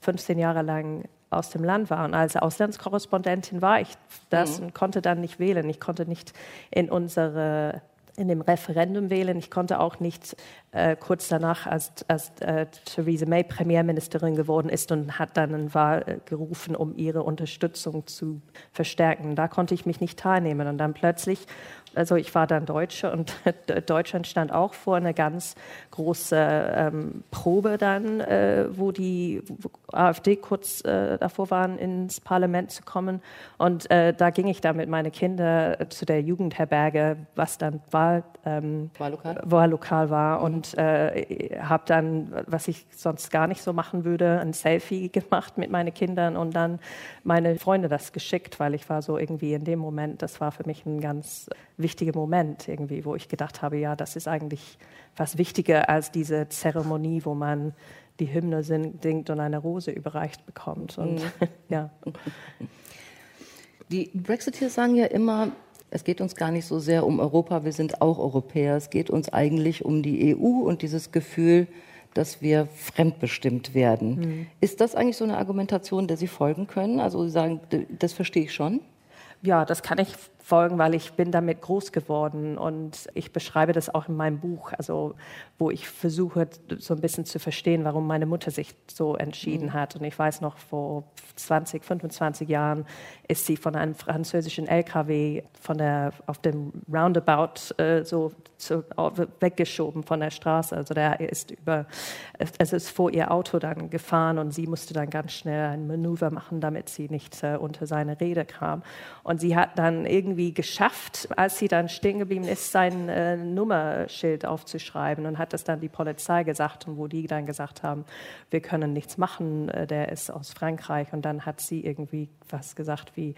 15 Jahre lang aus dem Land war. Und als Auslandskorrespondentin war ich das mhm. und konnte dann nicht wählen. Ich konnte nicht in unsere in dem Referendum wählen. Ich konnte auch nicht äh, kurz danach, als, als äh, Theresa May Premierministerin geworden ist und hat dann eine Wahl äh, gerufen, um ihre Unterstützung zu verstärken. Da konnte ich mich nicht teilnehmen. Und dann plötzlich also ich war dann Deutsche und Deutschland stand auch vor einer ganz großen ähm, Probe dann, äh, wo die AfD kurz äh, davor waren, ins Parlament zu kommen. Und äh, da ging ich dann mit meinen Kindern zu der Jugendherberge, was dann Wahl, ähm, Wahllokal? Wahllokal war. Mhm. Und äh, habe dann, was ich sonst gar nicht so machen würde, ein Selfie gemacht mit meinen Kindern und dann meine Freunde das geschickt, weil ich war so irgendwie in dem Moment, das war für mich ein ganz wichtiger Moment irgendwie, wo ich gedacht habe, ja, das ist eigentlich fast wichtiger als diese Zeremonie, wo man die Hymne singt und eine Rose überreicht bekommt. Und, mhm. ja. Die Brexiteers sagen ja immer, es geht uns gar nicht so sehr um Europa, wir sind auch Europäer. Es geht uns eigentlich um die EU und dieses Gefühl, dass wir fremdbestimmt werden. Mhm. Ist das eigentlich so eine Argumentation, der Sie folgen können? Also Sie sagen, das verstehe ich schon. Ja, das kann ich folgen, weil ich bin damit groß geworden und ich beschreibe das auch in meinem Buch, also wo ich versuche so ein bisschen zu verstehen, warum meine Mutter sich so entschieden mhm. hat. Und ich weiß noch, vor 20, 25 Jahren ist sie von einem französischen LKW von der, auf dem Roundabout äh, so zu, weggeschoben von der Straße. Also der ist über, es ist vor ihr Auto dann gefahren und sie musste dann ganz schnell ein Manöver machen, damit sie nicht äh, unter seine Rede kam. Und sie hat dann irgendwie geschafft, als sie dann stehen geblieben ist, sein äh, Nummerschild aufzuschreiben und hat das dann die Polizei gesagt und wo die dann gesagt haben, wir können nichts machen, äh, der ist aus Frankreich. Und dann hat sie irgendwie was gesagt wie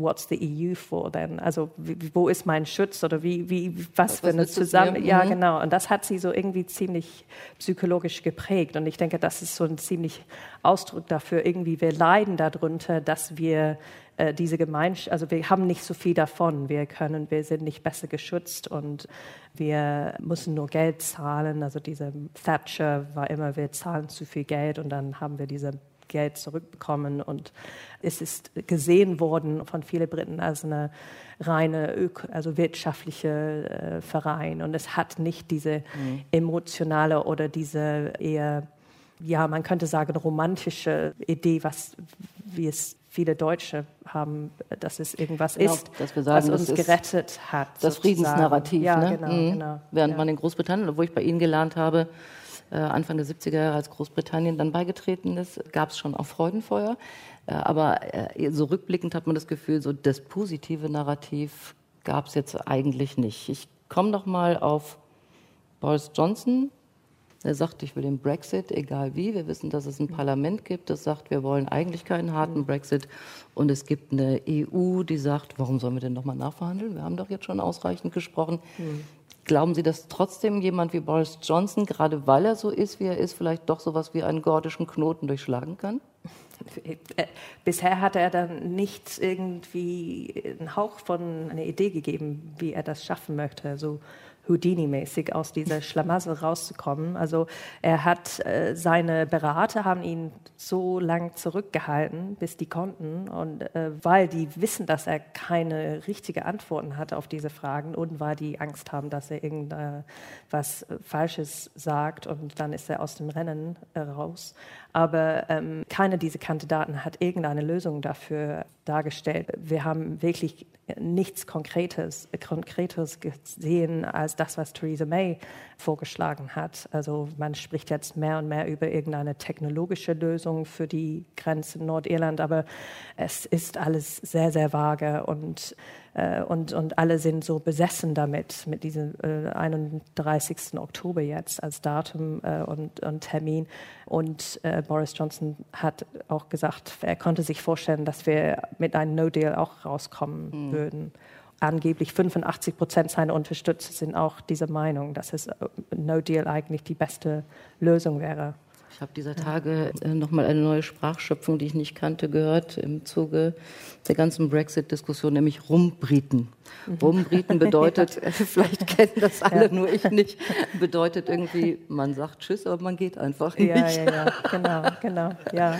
What's the EU for then? Also wie, wo ist mein Schutz oder wie, wie was, was für eine zusammen ja mhm. genau und das hat sie so irgendwie ziemlich psychologisch geprägt und ich denke das ist so ein ziemlich Ausdruck dafür irgendwie wir leiden darunter dass wir äh, diese Gemeinschaft, also wir haben nicht so viel davon. Wir können, wir sind nicht besser geschützt und wir müssen nur Geld zahlen. Also diese Thatcher war immer, wir zahlen zu viel Geld und dann haben wir diese Geld zurückbekommen und es ist gesehen worden von vielen Briten als eine reine Ök also wirtschaftliche äh, Verein und es hat nicht diese mhm. emotionale oder diese eher ja man könnte sagen romantische Idee was wie es viele Deutsche haben, dass es irgendwas genau, ist, sagen, was uns gerettet hat. Das sozusagen. Friedensnarrativ. Ja, ne? genau, mhm. genau, Während ja. man in Großbritannien, wo ich bei Ihnen gelernt habe, Anfang der 70er Jahre, als Großbritannien dann beigetreten ist, gab es schon auch Freudenfeuer. Äh, aber äh, so rückblickend hat man das Gefühl, so das positive Narrativ gab es jetzt eigentlich nicht. Ich komme noch mal auf Boris Johnson er sagt, ich will den Brexit, egal wie. Wir wissen, dass es ein Parlament gibt, das sagt, wir wollen eigentlich keinen harten Brexit. Und es gibt eine EU, die sagt, warum sollen wir denn nochmal nachverhandeln? Wir haben doch jetzt schon ausreichend gesprochen. Mhm. Glauben Sie, dass trotzdem jemand wie Boris Johnson, gerade weil er so ist, wie er ist, vielleicht doch so etwas wie einen gordischen Knoten durchschlagen kann? Bisher hat er dann nicht irgendwie einen Hauch von einer Idee gegeben, wie er das schaffen möchte. Also Houdini-mäßig aus dieser Schlamassel rauszukommen. Also er hat äh, seine Berater haben ihn so lang zurückgehalten, bis die konnten und äh, weil die wissen, dass er keine richtige Antworten hat auf diese Fragen und weil die Angst haben, dass er irgendwas äh, Falsches sagt und dann ist er aus dem Rennen äh, raus. Aber ähm, keiner dieser Kandidaten hat irgendeine Lösung dafür dargestellt. Wir haben wirklich nichts Konkretes, Konkretes gesehen als das, was Theresa May vorgeschlagen hat. Also man spricht jetzt mehr und mehr über irgendeine technologische Lösung für die Grenze Nordirland, aber es ist alles sehr, sehr vage und äh, und, und alle sind so besessen damit, mit diesem äh, 31. Oktober jetzt als Datum äh, und, und, Termin. Und äh, Boris Johnson hat auch gesagt, er konnte sich vorstellen, dass wir mit einem No-Deal auch rauskommen mhm. würden angeblich 85 Prozent seiner Unterstützer sind auch dieser Meinung, dass es äh, No Deal eigentlich die beste Lösung wäre. Ich habe dieser Tage äh, nochmal eine neue Sprachschöpfung, die ich nicht kannte, gehört im Zuge der ganzen Brexit-Diskussion, nämlich Rumbriten. Mhm. Rumbriten bedeutet, vielleicht kennen das alle, ja. nur ich nicht, bedeutet irgendwie, man sagt Tschüss, aber man geht einfach nicht. Ja, ja, ja, genau, genau, ja.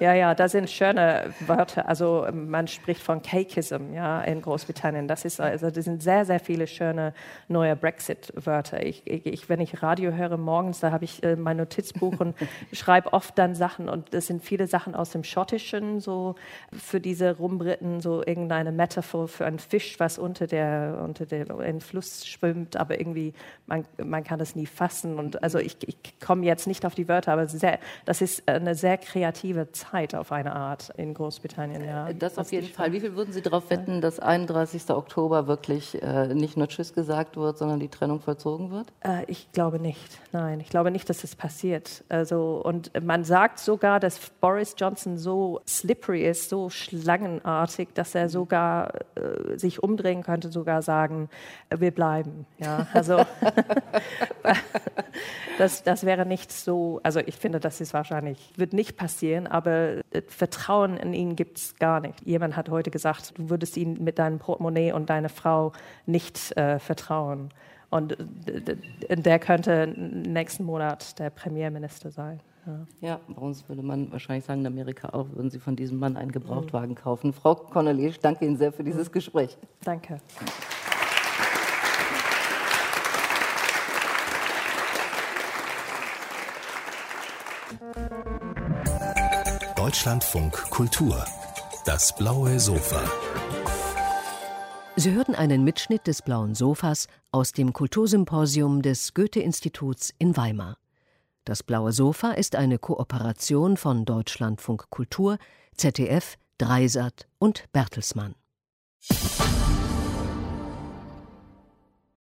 Ja, ja, das sind schöne Wörter. Also man spricht von Cakeism, ja, in Großbritannien. Das ist, also das sind sehr, sehr viele schöne neue Brexit-Wörter. Ich, ich, wenn ich Radio höre morgens, da habe ich äh, mein Notizbuch und schreibe oft dann Sachen und es sind viele Sachen aus dem Schottischen, so für diese Rumbriten, so irgendeine Metaphor für einen Fisch, was unter der, unter dem Fluss schwimmt, aber irgendwie, man, man kann das nie fassen. Und also ich, ich komme jetzt nicht auf die Wörter, aber sehr, das ist eine sehr kreative Zeit auf eine Art in Großbritannien. Ja. Das auf jeden Fall. Wie viel würden Sie darauf wetten, dass 31. Oktober wirklich äh, nicht nur Tschüss gesagt wird, sondern die Trennung vollzogen wird? Äh, ich glaube nicht. Nein, ich glaube nicht, dass es passiert. Also und man sagt sogar, dass Boris Johnson so slippery ist, so schlangenartig, dass er sogar äh, sich umdrehen könnte, sogar sagen, äh, wir bleiben. Ja, also das, das wäre nicht so, also ich finde, das ist wahrscheinlich, wird nicht passieren, aber äh, Vertrauen in ihn gibt es gar nicht. Jemand hat heute gesagt, du würdest ihm mit deinem Portemonnaie und deiner Frau nicht äh, vertrauen. Und der könnte nächsten Monat der Premierminister sein. Ja. ja, bei uns würde man wahrscheinlich sagen, in Amerika auch, würden Sie von diesem Mann einen Gebrauchtwagen kaufen. Frau Connolly, ich danke Ihnen sehr für dieses Gespräch. Danke. Deutschlandfunk Kultur. Das blaue Sofa. Sie hörten einen Mitschnitt des blauen Sofas aus dem Kultursymposium des Goethe-Instituts in Weimar. Das blaue Sofa ist eine Kooperation von Deutschlandfunk Kultur, ZDF, Dreisat und Bertelsmann.